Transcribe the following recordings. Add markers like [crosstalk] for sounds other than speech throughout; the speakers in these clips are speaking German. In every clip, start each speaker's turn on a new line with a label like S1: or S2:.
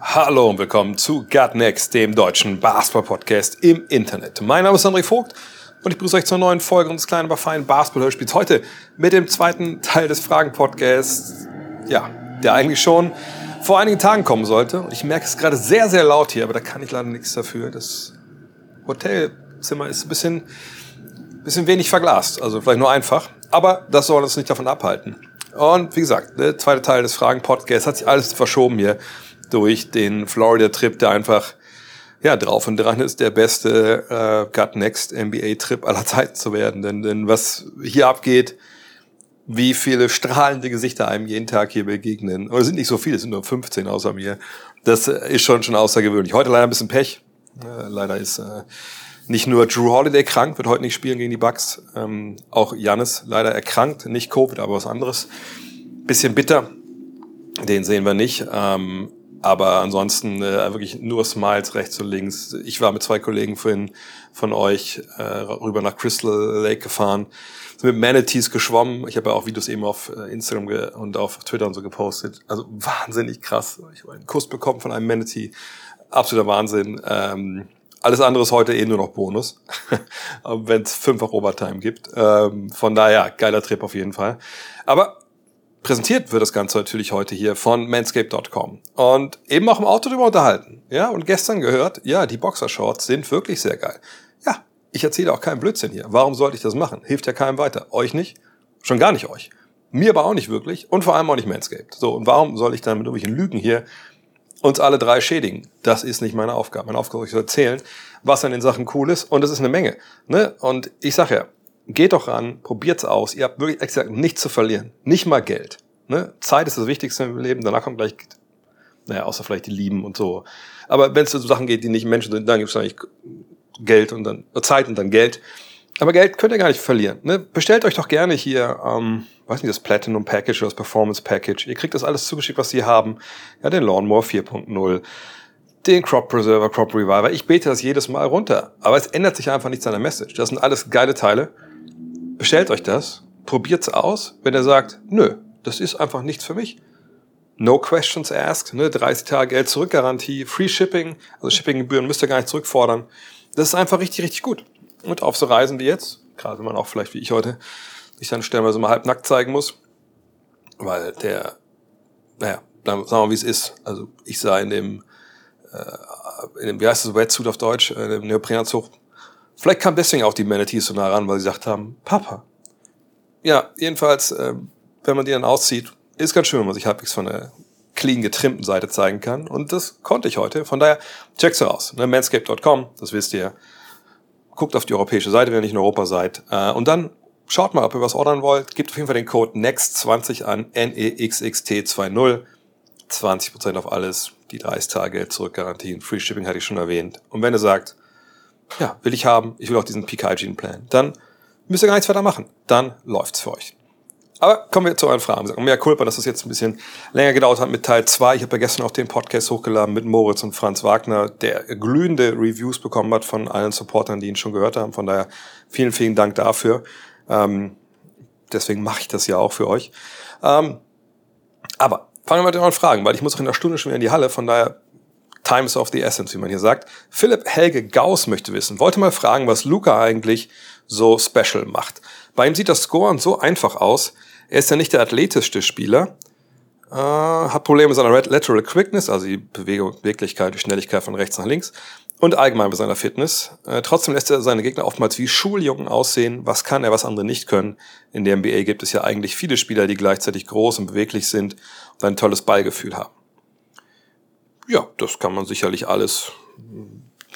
S1: Hallo und willkommen zu Gut Next, dem deutschen Basketball-Podcast im Internet. Mein Name ist André Vogt und ich begrüße euch zur neuen Folge unseres kleinen, aber feinen Basketball-Hörspiels. Heute mit dem zweiten Teil des Fragen-Podcasts, ja, der eigentlich schon vor einigen Tagen kommen sollte. Und ich merke es gerade sehr, sehr laut hier, aber da kann ich leider nichts dafür. Das Hotelzimmer ist ein bisschen, bisschen wenig verglast, also vielleicht nur einfach. Aber das soll uns nicht davon abhalten. Und wie gesagt, der zweite Teil des Fragen-Podcasts hat sich alles verschoben hier durch den Florida-Trip, der einfach ja, drauf und dran ist, der beste äh, Gut Next NBA-Trip aller Zeiten zu werden. Denn, denn was hier abgeht, wie viele strahlende Gesichter einem jeden Tag hier begegnen. Oder sind nicht so viele, es sind nur 15 außer mir. Das äh, ist schon schon außergewöhnlich. Heute leider ein bisschen Pech. Äh, leider ist äh, nicht nur Drew Holiday krank, wird heute nicht spielen gegen die Bucks. Ähm, auch Janis leider erkrankt, nicht Covid, aber was anderes. Bisschen bitter. Den sehen wir nicht. Ähm, aber ansonsten äh, wirklich nur Smiles rechts und links. Ich war mit zwei Kollegen vorhin von euch äh, rüber nach Crystal Lake gefahren, sind mit Manatees geschwommen. Ich habe ja auch Videos eben auf äh, Instagram und auf Twitter und so gepostet. Also wahnsinnig krass. Ich habe einen Kuss bekommen von einem Manatee. Absoluter Wahnsinn. Ähm, alles andere ist heute eh nur noch Bonus, [laughs] wenn es fünffach Overtime gibt. Ähm, von daher, geiler Trip auf jeden Fall. Aber präsentiert wird das Ganze natürlich heute hier von manscape.com und eben auch im Auto drüber unterhalten. Ja, und gestern gehört, ja, die Boxershorts sind wirklich sehr geil. Ja, ich erzähle auch keinen Blödsinn hier. Warum sollte ich das machen? Hilft ja keinem weiter. Euch nicht? Schon gar nicht euch. Mir aber auch nicht wirklich und vor allem auch nicht Manscaped. So, und warum soll ich dann mit irgendwelchen Lügen hier uns alle drei schädigen? Das ist nicht meine Aufgabe. Meine Aufgabe ist zu erzählen, was an den Sachen cool ist und das ist eine Menge. Ne? Und ich sag ja, geht doch ran, probiert's aus. Ihr habt wirklich exakt nichts zu verlieren. Nicht mal Geld. Ne? Zeit ist das Wichtigste im Leben, danach kommt gleich, naja, außer vielleicht die Lieben und so. Aber wenn es um Sachen geht, die nicht Menschen sind, dann gibt's eigentlich Geld und dann äh, Zeit und dann Geld. Aber Geld könnt ihr gar nicht verlieren. Ne? Bestellt euch doch gerne hier, ähm, weiß nicht, das Platinum Package oder das Performance Package. Ihr kriegt das alles zugeschickt, was sie haben. Ja, den Lawnmower 4.0, den Crop Preserver, Crop Reviver. Ich bete das jedes Mal runter. Aber es ändert sich einfach nichts an der Message. Das sind alles geile Teile. Bestellt euch das, probiert's aus. Wenn ihr sagt, nö, das ist einfach nichts für mich. No questions asked, ne? 30 Tage Geld zurück Garantie, Free Shipping, also Shippinggebühren müsst ihr gar nicht zurückfordern. Das ist einfach richtig, richtig gut. Und auf so Reisen wie jetzt, gerade wenn man auch vielleicht wie ich heute sich dann stellenweise mal halb nackt zeigen muss, weil der, naja, dann sagen wir mal, wie es ist. Also ich sah in dem, äh, in dem, wie heißt das, Wetsuit auf Deutsch, äh, in dem Neoprenanzug, vielleicht kam deswegen auch die Manatees so nah ran, weil sie gesagt haben, Papa. Ja, jedenfalls, äh, wenn man die dann auszieht, ist ganz schön, wenn man sich halbwegs von der clean getrimmten Seite zeigen kann. Und das konnte ich heute. Von daher, check's aus. Ne? Manscape.com, das wisst ihr. Guckt auf die europäische Seite, wenn ihr nicht in Europa seid. Äh, und dann schaut mal, ob ihr was ordern wollt. Gebt auf jeden Fall den Code NEXT20 an, N-E-X-X-T-20. 20% auf alles, die 30 Tage Zurückgarantien, Free Shipping hatte ich schon erwähnt. Und wenn ihr sagt, ja, will ich haben, ich will auch diesen Peak Hygiene Plan, dann müsst ihr gar nichts weiter machen. Dann läuft's für euch. Aber kommen wir zu euren Fragen. Sagen mehr Culpa, dass das jetzt ein bisschen länger gedauert hat mit Teil 2. Ich habe ja gestern auch den Podcast hochgeladen mit Moritz und Franz Wagner, der glühende Reviews bekommen hat von allen Supportern, die ihn schon gehört haben. Von daher vielen, vielen Dank dafür. Ähm, deswegen mache ich das ja auch für euch. Ähm, aber fangen wir mit euren Fragen, weil ich muss auch in einer Stunde schon wieder in die Halle. Von daher Time is of the essence, wie man hier sagt. Philipp Helge Gauss möchte wissen, wollte mal fragen, was Luca eigentlich so special macht. Bei ihm sieht das Scoren so einfach aus. Er ist ja nicht der athletischste Spieler, äh, hat Probleme mit seiner Lateral Quickness, also die Bewegung, Beweglichkeit, die Schnelligkeit von rechts nach links und allgemein bei seiner Fitness. Äh, trotzdem lässt er seine Gegner oftmals wie Schuljungen aussehen. Was kann er, was andere nicht können? In der NBA gibt es ja eigentlich viele Spieler, die gleichzeitig groß und beweglich sind und ein tolles Ballgefühl haben. Ja, das kann man sicherlich alles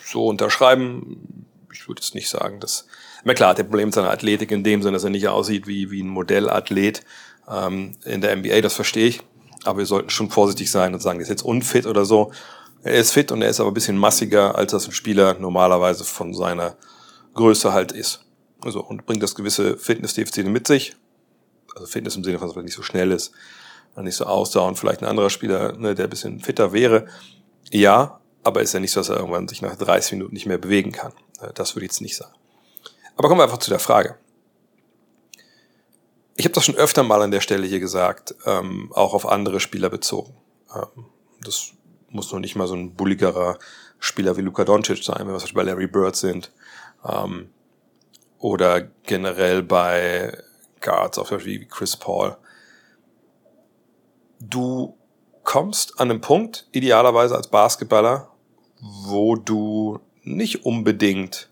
S1: so unterschreiben. Ich würde jetzt nicht sagen, dass. Na klar, hat er Problem mit seiner Athletik in dem Sinne, dass er nicht aussieht wie, wie ein Modellathlet ähm, in der NBA, das verstehe ich. Aber wir sollten schon vorsichtig sein und sagen, er ist jetzt unfit oder so. Er ist fit und er ist aber ein bisschen massiger, als das ein Spieler normalerweise von seiner Größe halt ist. Also, und bringt das gewisse Fitnessdefizite mit sich. Also Fitness im Sinne von, dass man nicht so schnell ist, nicht so ausdauernd, vielleicht ein anderer Spieler, ne, der ein bisschen fitter wäre. Ja, aber ist ja nicht so, dass er irgendwann sich nach 30 Minuten nicht mehr bewegen kann. Äh, das würde ich jetzt nicht sagen. Aber kommen wir einfach zu der Frage. Ich habe das schon öfter mal an der Stelle hier gesagt, ähm, auch auf andere Spieler bezogen. Ähm, das muss noch nicht mal so ein bulligerer Spieler wie Luka Doncic sein, wenn wir zum Beispiel bei Larry Bird sind. Ähm, oder generell bei Guards, auch wie Chris Paul. Du kommst an einem Punkt, idealerweise als Basketballer, wo du nicht unbedingt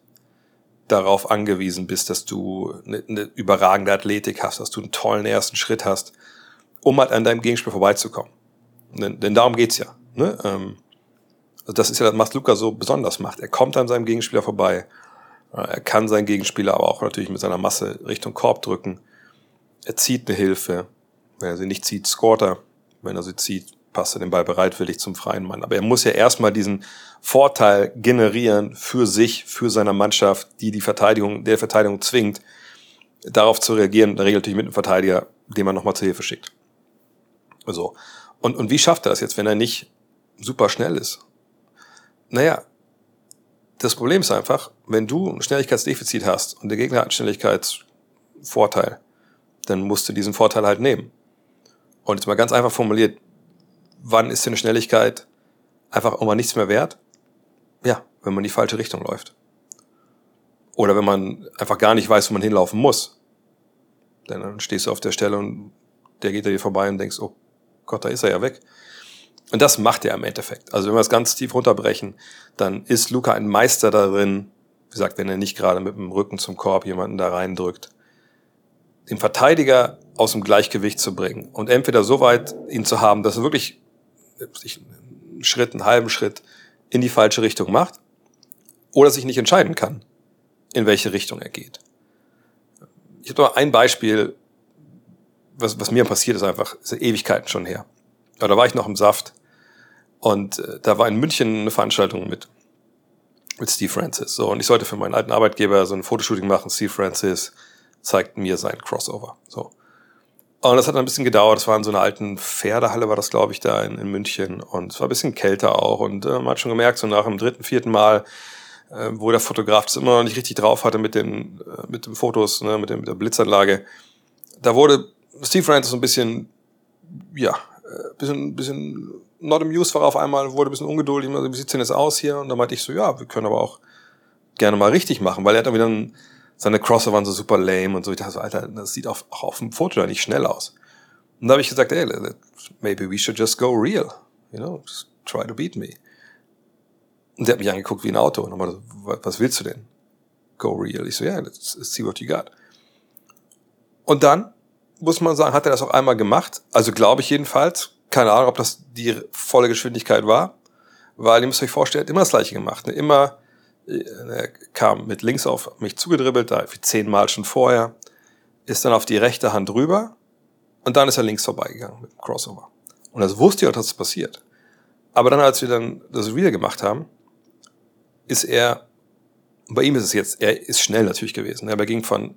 S1: darauf angewiesen bist, dass du eine, eine überragende Athletik hast, dass du einen tollen ersten Schritt hast, um halt an deinem Gegenspiel vorbeizukommen. Denn, denn darum geht's ja. Ne? Ähm, also das ist ja das, was Luca so besonders macht. Er kommt an seinem Gegenspieler vorbei. Er kann seinen Gegenspieler aber auch natürlich mit seiner Masse Richtung Korb drücken. Er zieht eine Hilfe. Wenn er sie nicht zieht, scoret er. Wenn er sie zieht, passt er den Ball bereitwillig zum freien Mann. Aber er muss ja erstmal diesen Vorteil generieren für sich, für seine Mannschaft, die die Verteidigung, der Verteidigung zwingt, darauf zu reagieren, in der Regel natürlich mit einem Verteidiger, den man nochmal zur Hilfe schickt. So. Und, und wie schafft er das jetzt, wenn er nicht super schnell ist? Naja, das Problem ist einfach, wenn du ein Schnelligkeitsdefizit hast und der Gegner hat einen Schnelligkeitsvorteil, dann musst du diesen Vorteil halt nehmen. Und jetzt mal ganz einfach formuliert, wann ist denn Schnelligkeit einfach irgendwann nichts mehr wert? Ja, wenn man in die falsche Richtung läuft. Oder wenn man einfach gar nicht weiß, wo man hinlaufen muss. Denn dann stehst du auf der Stelle und der geht dir vorbei und denkst, oh Gott, da ist er ja weg. Und das macht er im Endeffekt. Also wenn wir es ganz tief runterbrechen, dann ist Luca ein Meister darin, wie gesagt, wenn er nicht gerade mit dem Rücken zum Korb jemanden da reindrückt, den Verteidiger aus dem Gleichgewicht zu bringen und entweder so weit ihn zu haben, dass er wirklich einen Schritt, einen halben Schritt in die falsche Richtung macht oder sich nicht entscheiden kann, in welche Richtung er geht. Ich habe noch ein Beispiel, was, was mir passiert ist einfach, ist Ewigkeiten schon her. Aber da war ich noch im Saft und äh, da war in München eine Veranstaltung mit, mit Steve Francis. So, und ich sollte für meinen alten Arbeitgeber so ein Fotoshooting machen. Steve Francis zeigt mir sein Crossover. So. Und das hat ein bisschen gedauert. Das war in so einer alten Pferdehalle, war das, glaube ich, da in, in München. Und es war ein bisschen kälter auch. Und äh, man hat schon gemerkt, so nach dem dritten, vierten Mal, äh, wo der Fotograf das immer noch nicht richtig drauf hatte mit den, äh, mit den Fotos, ne, mit, dem, mit der Blitzanlage, da wurde Steve Francis so ein bisschen, ja, äh, bisschen, bisschen not amused war auf einmal, wurde ein bisschen ungeduldig, wie sieht's denn jetzt aus hier? Und dann meinte ich so, ja, wir können aber auch gerne mal richtig machen, weil er hat dann wieder ein, seine Crosser waren so super lame und so. Ich dachte so, Alter, das sieht auf, auch auf dem Foto da nicht schnell aus. Und da habe ich gesagt, hey, maybe we should just go real. You know, just try to beat me. Und der hat mich angeguckt wie ein Auto und meinte, was willst du denn? Go real. Ich so, ja, yeah, let's, let's see what you got. Und dann, muss man sagen, hat er das auch einmal gemacht. Also glaube ich jedenfalls. Keine Ahnung, ob das die volle Geschwindigkeit war. Weil ihr müsst euch vorstellen, er hat immer das gleiche gemacht. Ne? Immer er kam mit links auf mich zugedribbelt, da wie zehnmal schon vorher, ist dann auf die rechte Hand rüber und dann ist er links vorbeigegangen mit dem Crossover. Und das wusste ich auch, dass es passiert. Aber dann, als wir dann das wieder gemacht haben, ist er, bei ihm ist es jetzt, er ist schnell natürlich gewesen, aber er ging von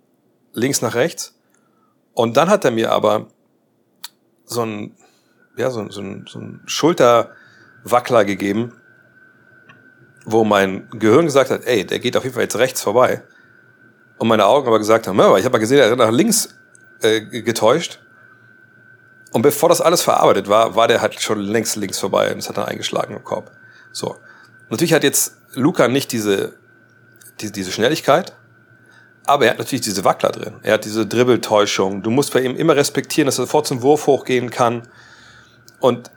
S1: links nach rechts und dann hat er mir aber so ein, ja, so, so so ein Schulterwackler gegeben, wo mein Gehirn gesagt hat, ey, der geht auf jeden Fall jetzt rechts vorbei. Und meine Augen aber gesagt haben, ich habe mal gesehen, er hat nach links äh, getäuscht. Und bevor das alles verarbeitet war, war der halt schon längst links vorbei und es hat dann eingeschlagen im Korb. So. Natürlich hat jetzt Luca nicht diese, die, diese Schnelligkeit, aber er hat natürlich diese Wackler drin. Er hat diese Dribbeltäuschung. Du musst bei ihm immer respektieren, dass er sofort zum Wurf hochgehen kann. Und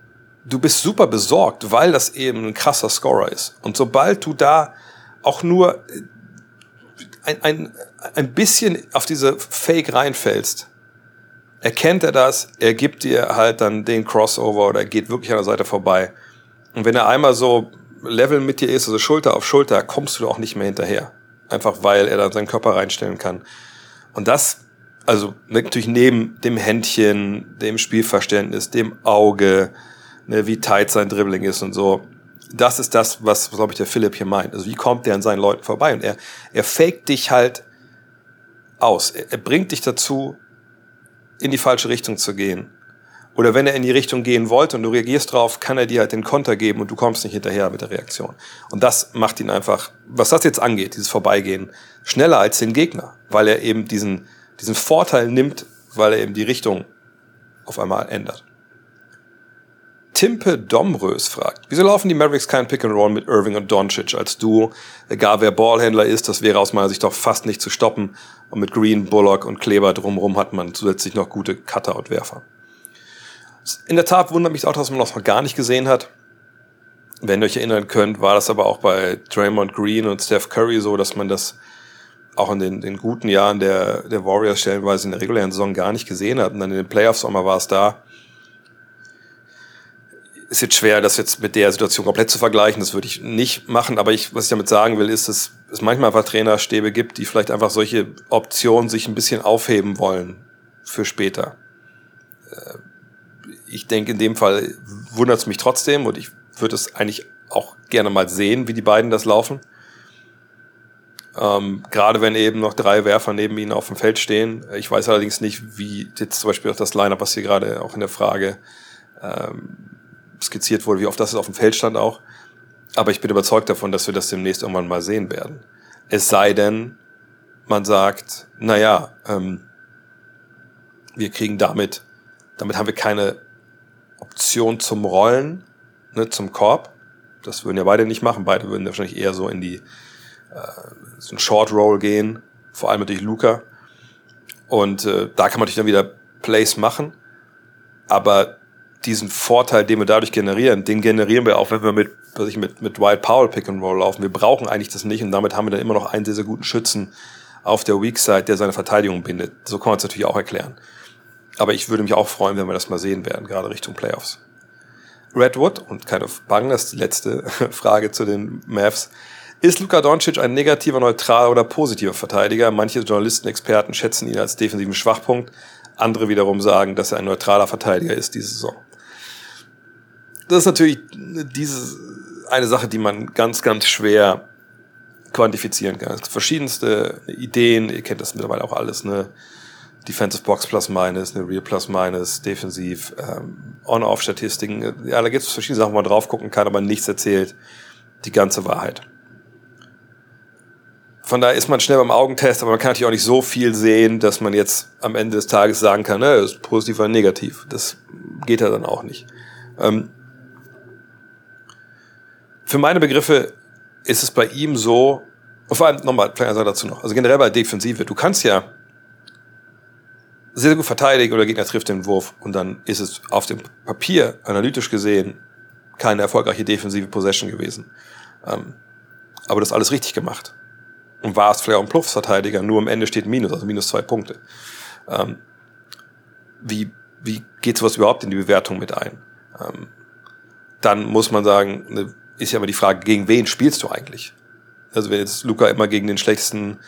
S1: du bist super besorgt, weil das eben ein krasser Scorer ist. Und sobald du da auch nur ein, ein, ein bisschen auf diese Fake reinfällst, erkennt er das, er gibt dir halt dann den Crossover oder geht wirklich an der Seite vorbei. Und wenn er einmal so Level mit dir ist, also Schulter auf Schulter, kommst du auch nicht mehr hinterher. Einfach weil er dann seinen Körper reinstellen kann. Und das, also natürlich neben dem Händchen, dem Spielverständnis, dem Auge, ne, wie tight sein Dribbling ist und so. das ist das, was, glaube ich, der Philipp hier meint. Also wie kommt der an seinen Leuten vorbei? Und er, er faked dich halt aus. Er, er bringt dich dazu, in die falsche Richtung zu gehen. Oder wenn er in die Richtung gehen wollte und du reagierst drauf, kann er dir halt den Konter geben und du kommst nicht hinterher mit der Reaktion. Und das macht ihn einfach, was das jetzt angeht, dieses Vorbeigehen, schneller als den Gegner, weil er eben diesen, diesen Vorteil nimmt, weil er eben die Richtung auf einmal ändert. Timpe Domrös fragt, wieso laufen die Mavericks kein Pick and Roll mit Irving und Doncic als Duo? Egal wer Ballhändler ist, das wäre aus meiner Sicht doch fast nicht zu stoppen. Und mit Green, Bullock und Kleber drumherum hat man zusätzlich noch gute Cutter und Werfer. In der Tat wundert mich auch, dass man das noch gar nicht gesehen hat. Wenn ihr euch erinnern könnt, war das aber auch bei Draymond Green und Steph Curry so, dass man das auch in den, den guten Jahren der, der Warriors stellenweise in der regulären Saison gar nicht gesehen hat. Und dann in den Playoffs auch mal war es da ist jetzt schwer, das jetzt mit der Situation komplett zu vergleichen. Das würde ich nicht machen. Aber ich, was ich damit sagen will, ist, dass es manchmal einfach Trainerstäbe gibt, die vielleicht einfach solche Optionen sich ein bisschen aufheben wollen für später. Äh, ich denke, in dem Fall wundert es mich trotzdem und ich würde es eigentlich auch gerne mal sehen, wie die beiden das laufen. Ähm, gerade wenn eben noch drei Werfer neben ihnen auf dem Feld stehen. Ich weiß allerdings nicht, wie jetzt zum Beispiel auch das Lineup, was hier gerade auch in der Frage ähm, skizziert wurde, wie oft das auf dem Feld stand auch. Aber ich bin überzeugt davon, dass wir das demnächst irgendwann mal sehen werden. Es sei denn, man sagt, naja, ähm, wir kriegen damit, damit haben wir keine Option zum Rollen, ne, zum Korb. Das würden ja beide nicht machen. Beide würden wahrscheinlich eher so in die äh, so ein Short Roll gehen, vor allem natürlich Luca. Und äh, da kann man natürlich dann wieder Plays machen. Aber diesen Vorteil, den wir dadurch generieren, den generieren wir auch, wenn wir mit, was ich, mit, mit Wild Powell Pick and Roll laufen. Wir brauchen eigentlich das nicht und damit haben wir dann immer noch einen sehr, sehr guten Schützen auf der Weak Side, der seine Verteidigung bindet. So kann man es natürlich auch erklären. Aber ich würde mich auch freuen, wenn wir das mal sehen werden, gerade Richtung Playoffs. Redwood, und keine Bang, das ist die letzte [laughs] Frage zu den Mavs. Ist Luka Doncic ein negativer, neutraler oder positiver Verteidiger? Manche Journalisten, Experten schätzen ihn als defensiven Schwachpunkt. Andere wiederum sagen, dass er ein neutraler Verteidiger ist diese Saison das ist natürlich diese eine Sache, die man ganz, ganz schwer quantifizieren kann. Es gibt verschiedenste Ideen, ihr kennt das mittlerweile auch alles, ne? Defensive Box plus minus, eine Real plus minus, defensiv, ähm, On-Off-Statistiken. Ja, da gibt es verschiedene Sachen, wo man drauf gucken kann, aber nichts erzählt die ganze Wahrheit. Von daher ist man schnell beim Augentest, aber man kann natürlich auch nicht so viel sehen, dass man jetzt am Ende des Tages sagen kann, ne, ist positiv oder negativ. Das geht ja dann auch nicht. Ähm, für meine Begriffe ist es bei ihm so, und vor allem nochmal, eine Sache dazu noch, also generell bei Defensive, du kannst ja sehr, sehr gut verteidigen oder Gegner trifft den Wurf und dann ist es auf dem Papier, analytisch gesehen, keine erfolgreiche defensive Possession gewesen. Ähm, aber das alles richtig gemacht. Und war es vielleicht auch ein Pluffsverteidiger, nur am Ende steht Minus, also minus zwei Punkte. Ähm, wie, wie geht sowas überhaupt in die Bewertung mit ein? Ähm, dann muss man sagen, eine ist ja aber die Frage, gegen wen spielst du eigentlich? Also wenn jetzt Luca immer gegen den schlechtesten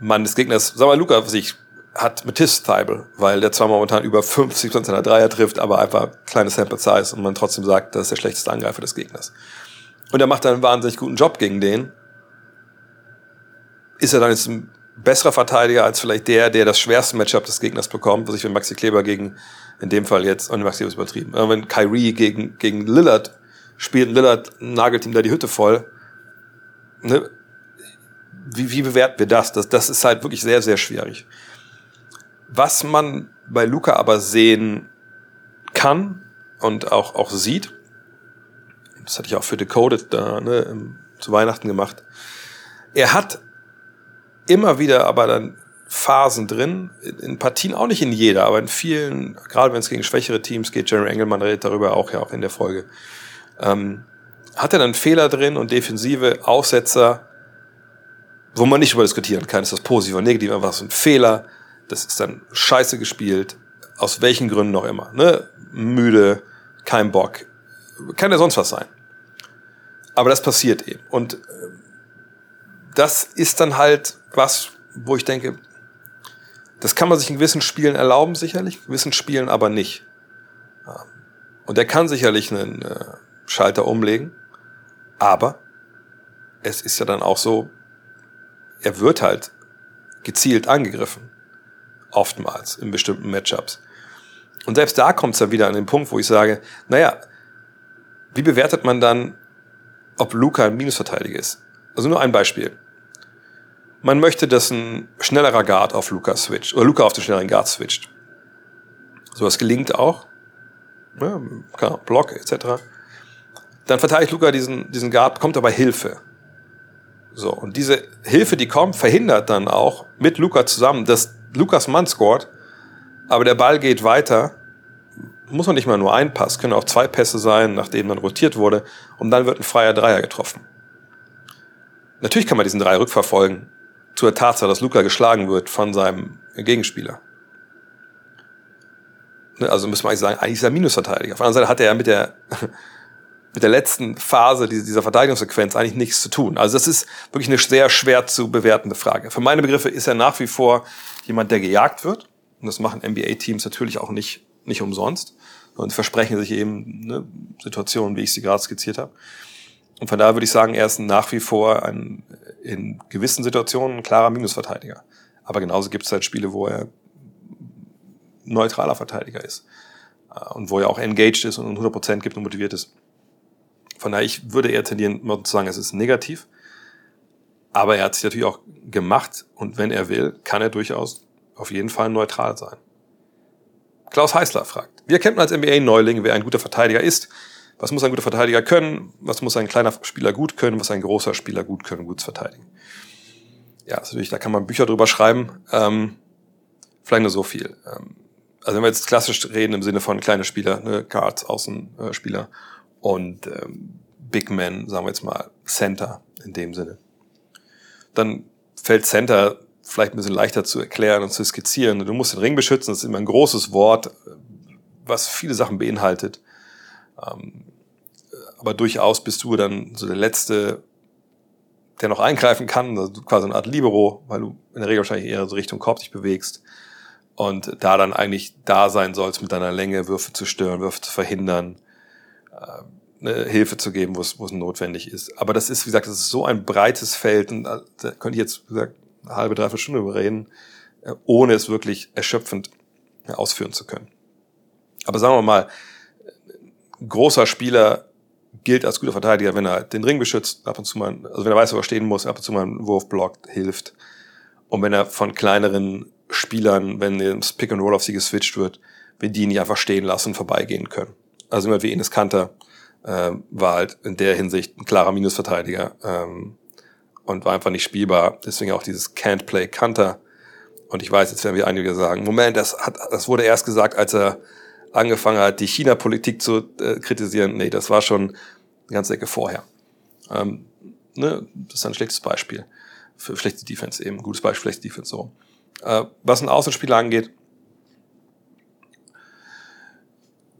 S1: Mann des Gegners, sag mal, Luca sich hat Matisse Thibault, weil der zwar momentan über 50 seiner Dreier trifft, aber einfach kleine Sample Size und man trotzdem sagt, das ist der schlechteste Angreifer des Gegners. Und er macht einen wahnsinnig guten Job gegen den. Ist er dann jetzt ein besserer Verteidiger als vielleicht der, der das schwerste Matchup des Gegners bekommt, was ich wenn Maxi Kleber gegen, in dem Fall jetzt, und Maxi ist übertrieben, aber wenn Kyrie gegen, gegen Lillard spielt Lillard, nagelt ihm da die Hütte voll. Ne? Wie, wie bewerten wir das? das? Das ist halt wirklich sehr, sehr schwierig. Was man bei Luca aber sehen kann und auch, auch sieht, das hatte ich auch für Decoded da, ne, zu Weihnachten gemacht, er hat immer wieder aber dann Phasen drin, in Partien auch nicht in jeder, aber in vielen, gerade wenn es gegen schwächere Teams geht, Jerry Engelmann redet darüber auch ja auch in der Folge, ähm, hat er dann Fehler drin und defensive Aussetzer, wo man nicht darüber diskutieren kann, ist das positiv oder negativ, einfach so ein Fehler, das ist dann scheiße gespielt, aus welchen Gründen noch immer, ne? müde, kein Bock, kann ja sonst was sein. Aber das passiert eben. Und äh, das ist dann halt was, wo ich denke, das kann man sich in gewissen Spielen erlauben, sicherlich, in gewissen Spielen aber nicht. Und er kann sicherlich einen äh, Schalter umlegen. Aber es ist ja dann auch so, er wird halt gezielt angegriffen. Oftmals in bestimmten Matchups. Und selbst da kommt es dann wieder an den Punkt, wo ich sage, naja, wie bewertet man dann, ob Luca ein Minusverteidiger ist? Also nur ein Beispiel. Man möchte, dass ein schnellerer Guard auf Luca switcht, oder Luca auf den schnelleren Guard switcht. Sowas gelingt auch. Ja, Block etc. Dann verteidigt Luca diesen, diesen Guard, bekommt aber Hilfe. So, und diese Hilfe, die kommt, verhindert dann auch mit Luca zusammen, dass Lukas Mann scored, aber der Ball geht weiter. Muss man nicht mal nur ein Pass, können auch zwei Pässe sein, nachdem dann rotiert wurde, und dann wird ein freier Dreier getroffen. Natürlich kann man diesen Dreier rückverfolgen, zur Tatsache, dass Luca geschlagen wird von seinem Gegenspieler. Ne, also müssen wir eigentlich sagen, eigentlich ist er Minusverteidiger. Auf der anderen Seite hat er ja mit der, mit der letzten Phase dieser Verteidigungssequenz eigentlich nichts zu tun. Also das ist wirklich eine sehr schwer zu bewertende Frage. Für meine Begriffe ist er nach wie vor jemand, der gejagt wird. Und das machen NBA-Teams natürlich auch nicht, nicht umsonst. Und versprechen sich eben ne, Situationen, wie ich sie gerade skizziert habe. Und von daher würde ich sagen, er ist nach wie vor ein, in gewissen Situationen ein klarer Minusverteidiger. Aber genauso gibt es halt Spiele, wo er neutraler Verteidiger ist. Äh, und wo er auch engaged ist und 100% gibt und motiviert ist. Von daher, ich würde eher tendieren, zu sagen, es ist negativ. Aber er hat sich natürlich auch gemacht und wenn er will, kann er durchaus auf jeden Fall neutral sein. Klaus Heißler fragt, wie erkennt man als NBA-Neuling, wer ein guter Verteidiger ist? Was muss ein guter Verteidiger können? Was muss ein kleiner Spieler gut können? Was ein großer Spieler gut können, gut zu verteidigen? Ja, natürlich, da kann man Bücher drüber schreiben. Ähm, vielleicht nur so viel. Ähm, also wenn wir jetzt klassisch reden im Sinne von kleine Spieler, ne, Guards, Außenspieler und ähm, Big Men, sagen wir jetzt mal Center in dem Sinne, dann fällt Center vielleicht ein bisschen leichter zu erklären und zu skizzieren. Du musst den Ring beschützen, das ist immer ein großes Wort, was viele Sachen beinhaltet. Ähm, aber durchaus bist du dann so der Letzte, der noch eingreifen kann, also quasi eine Art Libero, weil du in der Regel wahrscheinlich eher so Richtung Korb dich bewegst und da dann eigentlich da sein sollst, mit deiner Länge Würfe zu stören, Würfe zu verhindern, eine Hilfe zu geben, wo es, wo es notwendig ist. Aber das ist, wie gesagt, das ist so ein breites Feld und da könnte ich jetzt, wie gesagt, eine halbe, dreiviertel Stunde überreden, äh, ohne es wirklich erschöpfend äh, ausführen zu können. Aber sagen wir mal, großer Spieler gilt als guter Verteidiger, wenn er den Ring beschützt, ab und zu mal, also wenn er weiß, wo er stehen muss, ab und zu mal einen Wurf blockt, hilft. Und wenn er von kleineren Spielern, wenn das Pick and Roll auf sie geswitcht wird, wenn die nicht einfach stehen lassen vorbeigehen können. Also immer wie Enes Kanter äh, war halt in der Hinsicht ein klarer Minusverteidiger ähm, und war einfach nicht spielbar. Deswegen auch dieses Can't Play Kanter. Und ich weiß, jetzt werden wir einige sagen, Moment, das, hat, das wurde erst gesagt, als er angefangen hat, die China-Politik zu äh, kritisieren. Nee, das war schon eine ganze Ecke vorher. Ähm, ne, das ist ein schlechtes Beispiel für schlechte Defense eben. Gutes Beispiel, schlechte Defense so. Äh, was ein Außenspieler angeht,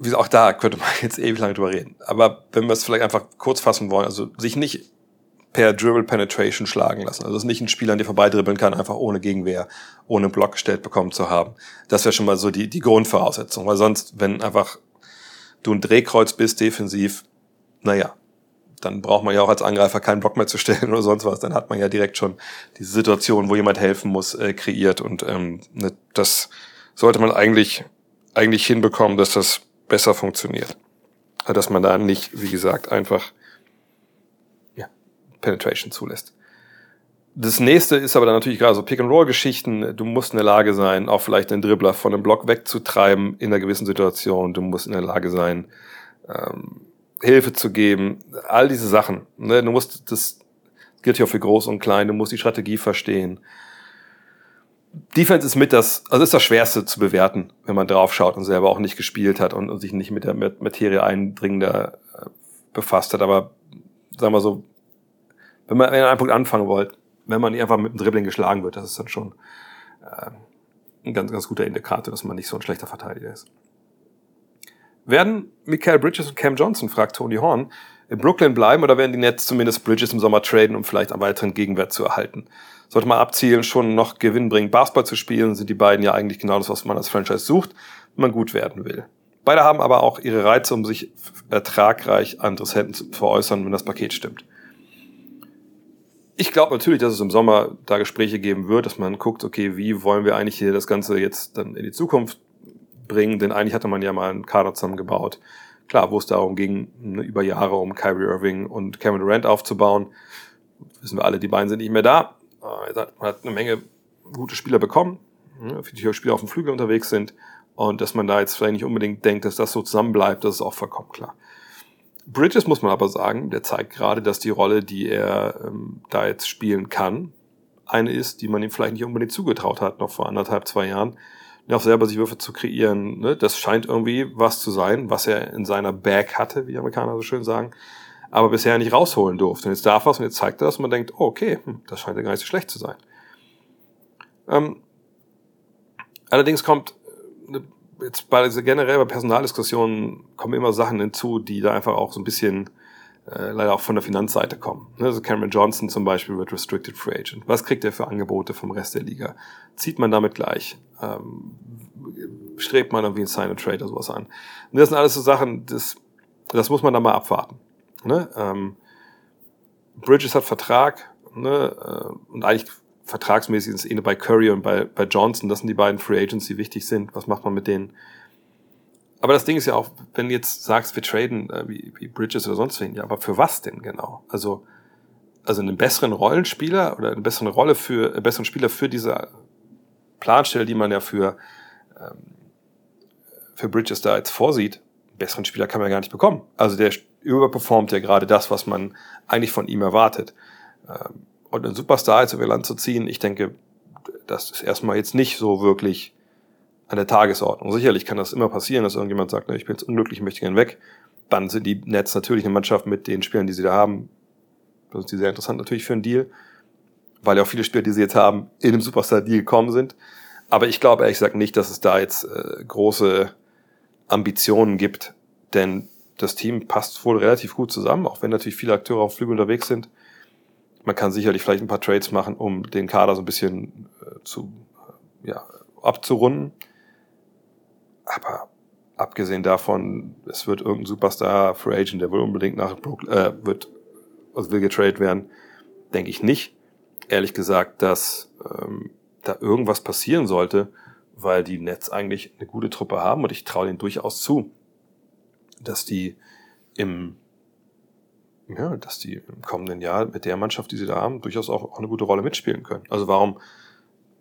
S1: wie auch da könnte man [laughs] jetzt ewig lange drüber reden. Aber wenn wir es vielleicht einfach kurz fassen wollen, also sich nicht per Dribble Penetration schlagen lassen. Also es ist nicht ein Spieler, an dir vorbeidribbeln kann, einfach ohne Gegenwehr, ohne Block gestellt bekommen zu haben. Das wäre schon mal so die, die Grundvoraussetzung. Weil sonst, wenn einfach du ein Drehkreuz bist defensiv, naja, dann braucht man ja auch als Angreifer keinen Block mehr zu stellen [laughs] oder sonst was. Dann hat man ja direkt schon diese Situation, wo jemand helfen muss, äh, kreiert. Und ähm, ne, das sollte man eigentlich, eigentlich hinbekommen, dass das besser funktioniert. Dass man da nicht, wie gesagt, einfach ja, Penetration zulässt. Das nächste ist aber dann natürlich gerade so Pick-and-Roll-Geschichten. Du musst in der Lage sein, auch vielleicht den Dribbler von einem Block wegzutreiben in einer gewissen Situation. Du musst in der Lage sein, ähm, Hilfe zu geben. All diese Sachen. Ne? Du musst, das gilt ja auch für groß und klein. Du musst die Strategie verstehen. Defense ist mit das, also ist das Schwerste zu bewerten, wenn man drauf schaut und selber auch nicht gespielt hat und, und sich nicht mit der Materie eindringender äh, befasst hat. Aber sagen wir so, wenn man an einem Punkt anfangen wollt, wenn man einfach mit dem Dribbling geschlagen wird, das ist dann schon äh, ein ganz, ganz guter Indikator, dass man nicht so ein schlechter Verteidiger ist. Werden Michael Bridges und Cam Johnson, fragt Tony Horn, in Brooklyn bleiben oder werden die Nets zumindest Bridges im Sommer traden, um vielleicht einen weiteren Gegenwert zu erhalten? Sollte man abzielen, schon noch Gewinn bringen, Basketball zu spielen, sind die beiden ja eigentlich genau das, was man als Franchise sucht, wenn man gut werden will. Beide haben aber auch ihre Reize, um sich ertragreich an Interessenten zu veräußern, wenn das Paket stimmt. ich glaube natürlich, dass es im Sommer da Gespräche geben wird, dass man guckt, okay, wie wollen wir eigentlich hier das Ganze jetzt dann in die Zukunft bringen, denn eigentlich hatte man ja mal einen Kader zusammengebaut. Klar, wo es darum ging, ne, über Jahre um Kyrie Irving und Kevin Durant aufzubauen. Wissen wir alle, die beiden sind nicht mehr da. Äh, man hat eine Menge gute Spieler bekommen, ne, viele Spieler auf dem Flügel unterwegs sind. Und dass man da jetzt vielleicht nicht unbedingt denkt, dass das so zusammenbleibt, das ist auch vollkommen klar. Bridges muss man aber sagen, der zeigt gerade, dass die Rolle, die er ähm, da jetzt spielen kann, eine ist, die man ihm vielleicht nicht unbedingt zugetraut hat, noch vor anderthalb, zwei Jahren, auch selber sich Würfe zu kreieren. Ne? Das scheint irgendwie was zu sein, was er in seiner Bag hatte, wie die Amerikaner so schön sagen, aber bisher nicht rausholen durfte. Und jetzt darf er es und jetzt zeigt er das und man denkt, oh, okay, hm, das scheint ja gar nicht so schlecht zu sein. Ähm, allerdings kommt eine jetzt bei generell bei Personaldiskussionen kommen immer Sachen hinzu, die da einfach auch so ein bisschen äh, leider auch von der Finanzseite kommen. Also Cameron Johnson zum Beispiel wird Restricted Free Agent. Was kriegt er für Angebote vom Rest der Liga? Zieht man damit gleich? Ähm, strebt man irgendwie ein Sign and Trade oder sowas an? Und das sind alles so Sachen, das, das muss man dann mal abwarten. Ne? Ähm, Bridges hat Vertrag ne? Äh, und eigentlich vertragsmäßig ist es eh bei Curry und bei, bei Johnson, das sind die beiden Free Agents, die wichtig sind. Was macht man mit denen? Aber das Ding ist ja auch, wenn du jetzt sagst, wir traden äh, wie, wie Bridges oder sonst wen, ja, aber für was denn genau? Also, also einen besseren Rollenspieler oder eine bessere Rolle für, einen besseren Spieler für diese Planstelle, die man ja für, ähm, für Bridges da jetzt vorsieht, einen besseren Spieler kann man ja gar nicht bekommen. Also der überperformt ja gerade das, was man eigentlich von ihm erwartet. Ähm, und einen Superstar jetzt über Land zu ziehen, ich denke, das ist erstmal jetzt nicht so wirklich an der Tagesordnung. Sicherlich kann das immer passieren, dass irgendjemand sagt, ich bin jetzt unglücklich, ich möchte gerne weg. Dann sind die Nets natürlich eine Mannschaft mit den Spielern, die sie da haben. Das ist sehr interessant natürlich für einen Deal, weil ja auch viele Spieler, die sie jetzt haben, in einem Superstar-Deal gekommen sind. Aber ich glaube ehrlich gesagt nicht, dass es da jetzt äh, große Ambitionen gibt, denn das Team passt wohl relativ gut zusammen, auch wenn natürlich viele Akteure auf Flügel unterwegs sind man kann sicherlich vielleicht ein paar Trades machen, um den Kader so ein bisschen äh, zu, äh, ja, abzurunden. Aber abgesehen davon, es wird irgendein Superstar, Free Agent, der will unbedingt nach Brooklyn, äh, wird, also will getradet werden, denke ich nicht. Ehrlich gesagt, dass ähm, da irgendwas passieren sollte, weil die Nets eigentlich eine gute Truppe haben und ich traue denen durchaus zu, dass die im ja, dass die im kommenden Jahr mit der Mannschaft, die sie da haben, durchaus auch, auch eine gute Rolle mitspielen können. Also warum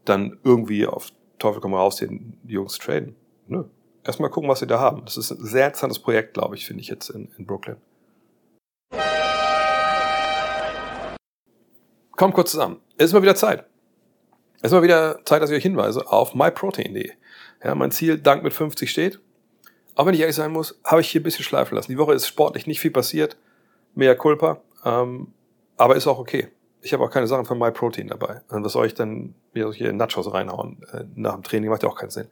S1: dann irgendwie auf Teufel komm raus den Jungs traden? Nö. Erstmal gucken, was sie da haben. Das ist ein sehr interessantes Projekt, glaube ich, finde ich jetzt in, in Brooklyn. Kommt kurz zusammen. Es ist mal wieder Zeit. Es ist mal wieder Zeit, dass ich euch hinweise auf myprotein.de. Ja, mein Ziel, Dank mit 50 steht. Auch wenn ich ehrlich sein muss, habe ich hier ein bisschen schleifen lassen. Die Woche ist sportlich nicht viel passiert mea culpa, ähm, aber ist auch okay. Ich habe auch keine Sachen von MyProtein dabei. Und was soll ich denn mir solche Nachos reinhauen äh, nach dem Training? Macht ja auch keinen Sinn.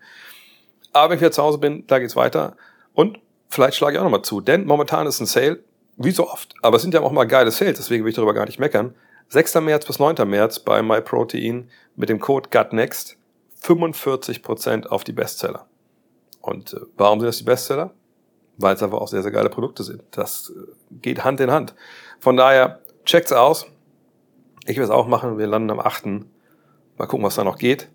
S1: Aber wenn ich wieder zu Hause bin, da geht's weiter. Und vielleicht schlage ich auch nochmal zu, denn momentan ist ein Sale, wie so oft. Aber es sind ja auch mal geile Sales, deswegen will ich darüber gar nicht meckern. 6. März bis 9. März bei MyProtein mit dem Code GUTNEXT 45% auf die Bestseller. Und äh, warum sind das die Bestseller? weil es einfach auch sehr, sehr geile Produkte sind. Das äh, geht Hand in Hand. Von daher, checkt's aus. Ich will es auch machen. Wir landen am 8. Mal gucken, was da noch geht.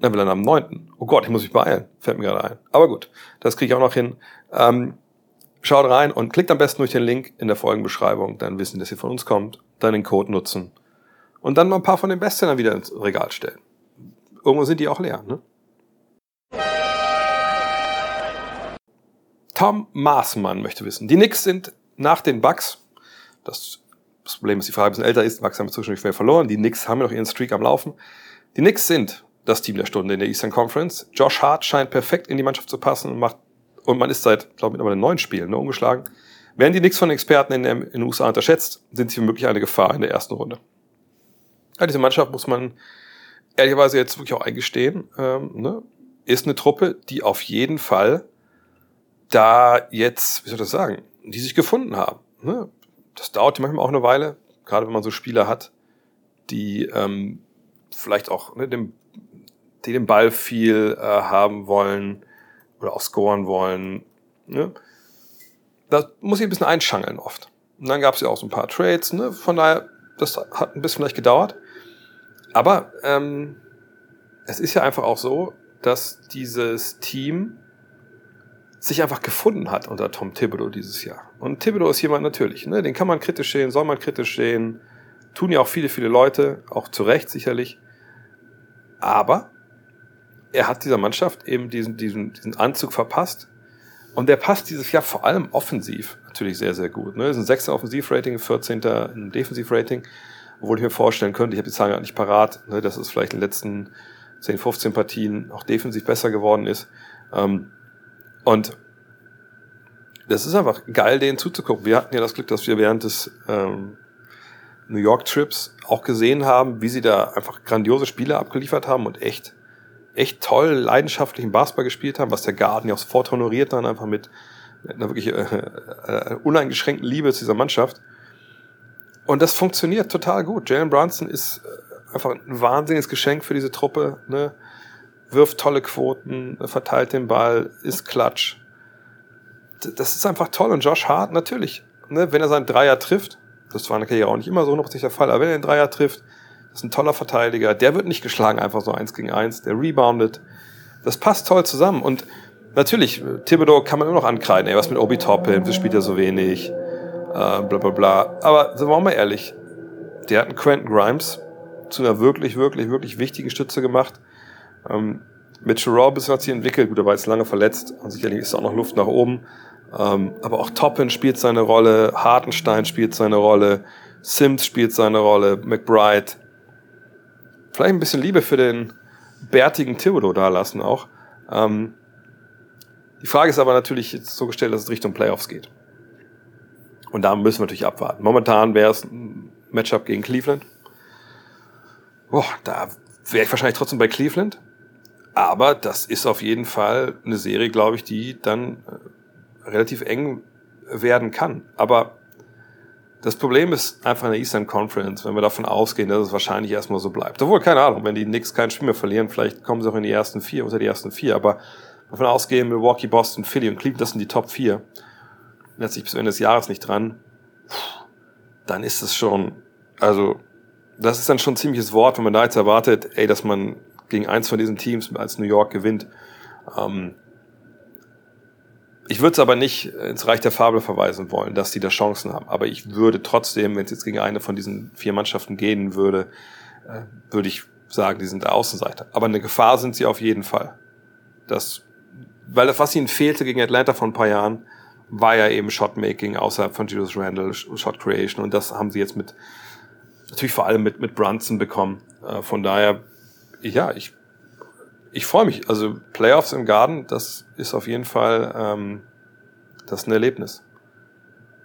S1: Dann wir landen am 9. Oh Gott, ich muss mich beeilen. Fällt mir gerade ein. Aber gut, das kriege ich auch noch hin. Ähm, schaut rein und klickt am besten durch den Link in der Folgenbeschreibung. Dann wissen, dass ihr von uns kommt. Dann den Code nutzen. Und dann mal ein paar von den Bestsellern wieder ins Regal stellen. Irgendwo sind die auch leer, ne? Tom Maßmann möchte wissen. Die Knicks sind nach den Bucks, das, das Problem ist, die Frage ein bisschen älter ist, Bucks haben zwischendurch schwer verloren, die Knicks haben noch ihren Streak am Laufen. Die Knicks sind das Team der Stunde in der Eastern Conference. Josh Hart scheint perfekt in die Mannschaft zu passen und macht, und man ist seit, glaube ich, mittlerweile neun Spielen ne, ungeschlagen. Werden die Knicks von Experten in, in den USA unterschätzt, sind sie wirklich eine Gefahr in der ersten Runde. Ja, diese Mannschaft muss man ehrlicherweise jetzt wirklich auch eingestehen, ähm, ne, ist eine Truppe, die auf jeden Fall da jetzt, wie soll ich das sagen, die sich gefunden haben. Ne? Das dauert manchmal auch eine Weile, gerade wenn man so Spieler hat, die ähm, vielleicht auch ne, dem, die den Ball viel äh, haben wollen oder auch scoren wollen. Ne? Das muss ich ein bisschen einschangeln oft. Und dann gab es ja auch so ein paar Trades. Ne? Von daher das hat ein bisschen vielleicht gedauert. Aber ähm, es ist ja einfach auch so, dass dieses Team sich einfach gefunden hat unter Tom Thibodeau dieses Jahr. Und Thibodeau ist jemand natürlich, ne? den kann man kritisch sehen, soll man kritisch sehen, tun ja auch viele, viele Leute, auch zu Recht sicherlich. Aber er hat dieser Mannschaft eben diesen, diesen, diesen Anzug verpasst. Und der passt dieses Jahr vor allem offensiv natürlich sehr, sehr gut. Ne? Das ist ein 6. Offensivrating, 14. ein Defensivrating. Obwohl ich mir vorstellen könnte, ich habe die Zahlen nicht parat, ne, dass es vielleicht in den letzten 10, 15 Partien auch defensiv besser geworden ist. Ähm, und das ist einfach geil, denen zuzugucken. Wir hatten ja das Glück, dass wir während des ähm, New York Trips auch gesehen haben, wie sie da einfach grandiose Spiele abgeliefert haben und echt, echt toll, leidenschaftlichen Basketball gespielt haben, was der Garden ja auch sofort honoriert dann einfach mit, mit einer wirklich äh, äh, uneingeschränkten Liebe zu dieser Mannschaft. Und das funktioniert total gut. Jalen Brunson ist äh, einfach ein wahnsinniges Geschenk für diese Truppe. Ne? Wirft tolle Quoten, verteilt den Ball, ist klatsch. Das ist einfach toll. Und Josh Hart, natürlich, ne, wenn er seinen Dreier trifft, das war in der Karriere auch nicht immer so 100% der Fall, aber wenn er den Dreier trifft, das ist ein toller Verteidiger, der wird nicht geschlagen, einfach so eins gegen eins, der reboundet. Das passt toll zusammen. Und natürlich, Thibodeau kann man immer noch ankreiden, ey, was mit Obi Toppin, das spielt er so wenig, äh, bla bla bla. Aber sind wir mal ehrlich, der hat einen Quentin Grimes zu einer wirklich, wirklich, wirklich wichtigen Stütze gemacht. Ähm, Mitchell Robinson hat sich entwickelt, gut, er war jetzt lange verletzt und sicherlich ist auch noch Luft nach oben. Ähm, aber auch Toppin spielt seine Rolle, Hartenstein spielt seine Rolle, Sims spielt seine Rolle, McBride. Vielleicht ein bisschen Liebe für den bärtigen Thibodeau da lassen auch. Ähm, die Frage ist aber natürlich jetzt so gestellt, dass es Richtung Playoffs geht. Und da müssen wir natürlich abwarten. Momentan wäre es ein Matchup gegen Cleveland. Boah, da wäre ich wahrscheinlich trotzdem bei Cleveland. Aber das ist auf jeden Fall eine Serie, glaube ich, die dann äh, relativ eng werden kann. Aber das Problem ist einfach in der Eastern Conference, wenn wir davon ausgehen, dass es wahrscheinlich erstmal so bleibt. Obwohl, keine Ahnung, wenn die Knicks kein Spiel mehr verlieren, vielleicht kommen sie auch in die ersten vier, unter die ersten vier. Aber davon ausgehen, Milwaukee, Boston, Philly und Cleveland, das sind die Top vier. Letztlich bis Ende des Jahres nicht dran. Dann ist es schon, also, das ist dann schon ein ziemliches Wort, wenn man da jetzt erwartet, ey, dass man gegen eins von diesen Teams als New York gewinnt. Ähm, ich würde es aber nicht ins Reich der Fabel verweisen wollen, dass die da Chancen haben. Aber ich würde trotzdem, wenn es jetzt gegen eine von diesen vier Mannschaften gehen würde, äh, würde ich sagen, die sind der Außenseiter. Aber eine Gefahr sind sie auf jeden Fall. Das, weil das, was ihnen fehlte gegen Atlanta vor ein paar Jahren, war ja eben Shotmaking außerhalb von Julius Randle, Shot Creation. Und das haben sie jetzt mit, natürlich vor allem mit, mit Brunson bekommen. Äh, von daher ja, ich, ich freue mich. Also Playoffs im Garden, das ist auf jeden Fall ähm, das ist ein Erlebnis.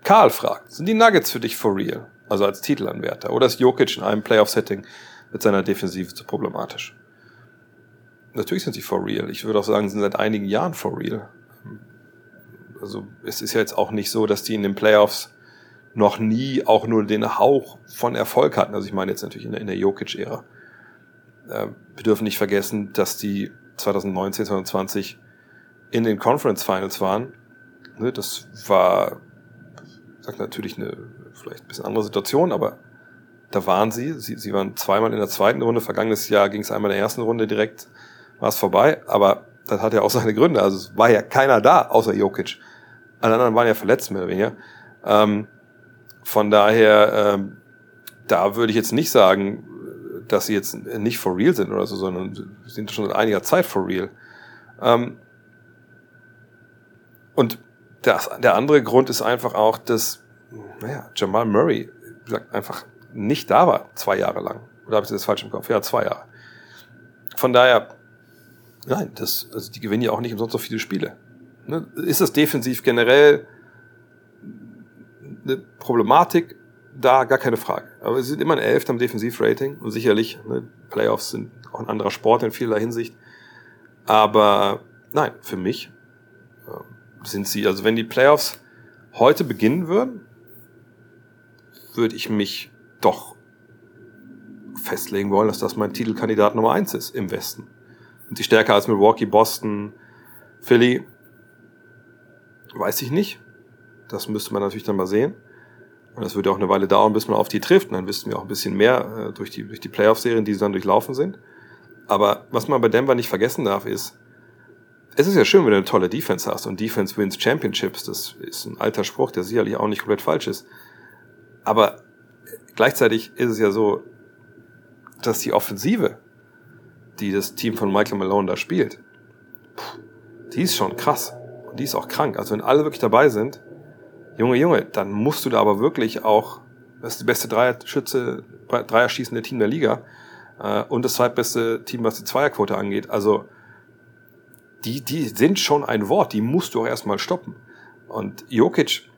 S1: Karl fragt, sind die Nuggets für dich for real? Also als Titelanwärter? Oder ist Jokic in einem Playoff-Setting mit seiner Defensive zu problematisch? Natürlich sind sie for real. Ich würde auch sagen, sie sind seit einigen Jahren for real. Also es ist ja jetzt auch nicht so, dass die in den Playoffs noch nie auch nur den Hauch von Erfolg hatten. Also ich meine jetzt natürlich in der, in der Jokic-Ära. Äh, wir dürfen nicht vergessen, dass die 2019, 2020 in den Conference Finals waren. Ne, das war, sagt natürlich eine vielleicht ein bisschen andere Situation, aber da waren sie. sie. Sie waren zweimal in der zweiten Runde. Vergangenes Jahr ging es einmal in der ersten Runde direkt, war es vorbei. Aber das hat ja auch seine Gründe. Also es war ja keiner da, außer Jokic. Alle anderen waren ja verletzt, mehr oder weniger. Ähm, von daher, ähm, da würde ich jetzt nicht sagen, dass sie jetzt nicht for real sind oder so, sondern sind schon seit einiger Zeit for real. Ähm, und das, der andere Grund ist einfach auch, dass naja, Jamal Murray gesagt, einfach nicht da war, zwei Jahre lang. Oder habe ich das falsch im Kopf? Ja, zwei Jahre. Von daher, nein, das, also die gewinnen ja auch nicht umsonst so viele Spiele. Ne? Ist das defensiv generell eine Problematik? Da gar keine Frage. Aber sie sind immer ein Elfter im Defensivrating und sicherlich, ne, Playoffs sind auch ein anderer Sport in vieler Hinsicht. Aber nein, für mich äh, sind sie, also wenn die Playoffs heute beginnen würden, würde ich mich doch festlegen wollen, dass das mein Titelkandidat Nummer eins ist im Westen. Und die stärker als Milwaukee, Boston, Philly, weiß ich nicht. Das müsste man natürlich dann mal sehen. Und das würde auch eine Weile dauern, bis man auf die trifft. Und dann wissen wir auch ein bisschen mehr äh, durch die, durch die Playoff-Serien, die sie dann durchlaufen sind. Aber was man bei Denver nicht vergessen darf, ist, es ist ja schön, wenn du eine tolle Defense hast und Defense wins Championships. Das ist ein alter Spruch, der sicherlich auch nicht komplett falsch ist. Aber gleichzeitig ist es ja so, dass die Offensive, die das Team von Michael Malone da spielt, die ist schon krass. Und die ist auch krank. Also wenn alle wirklich dabei sind, Junge, Junge, dann musst du da aber wirklich auch, das ist die beste Dreierschütze, Dreierschießende Team der Liga äh, und das zweitbeste Team, was die Zweierquote angeht. Also die, die sind schon ein Wort, die musst du auch erstmal stoppen. Und Jokic,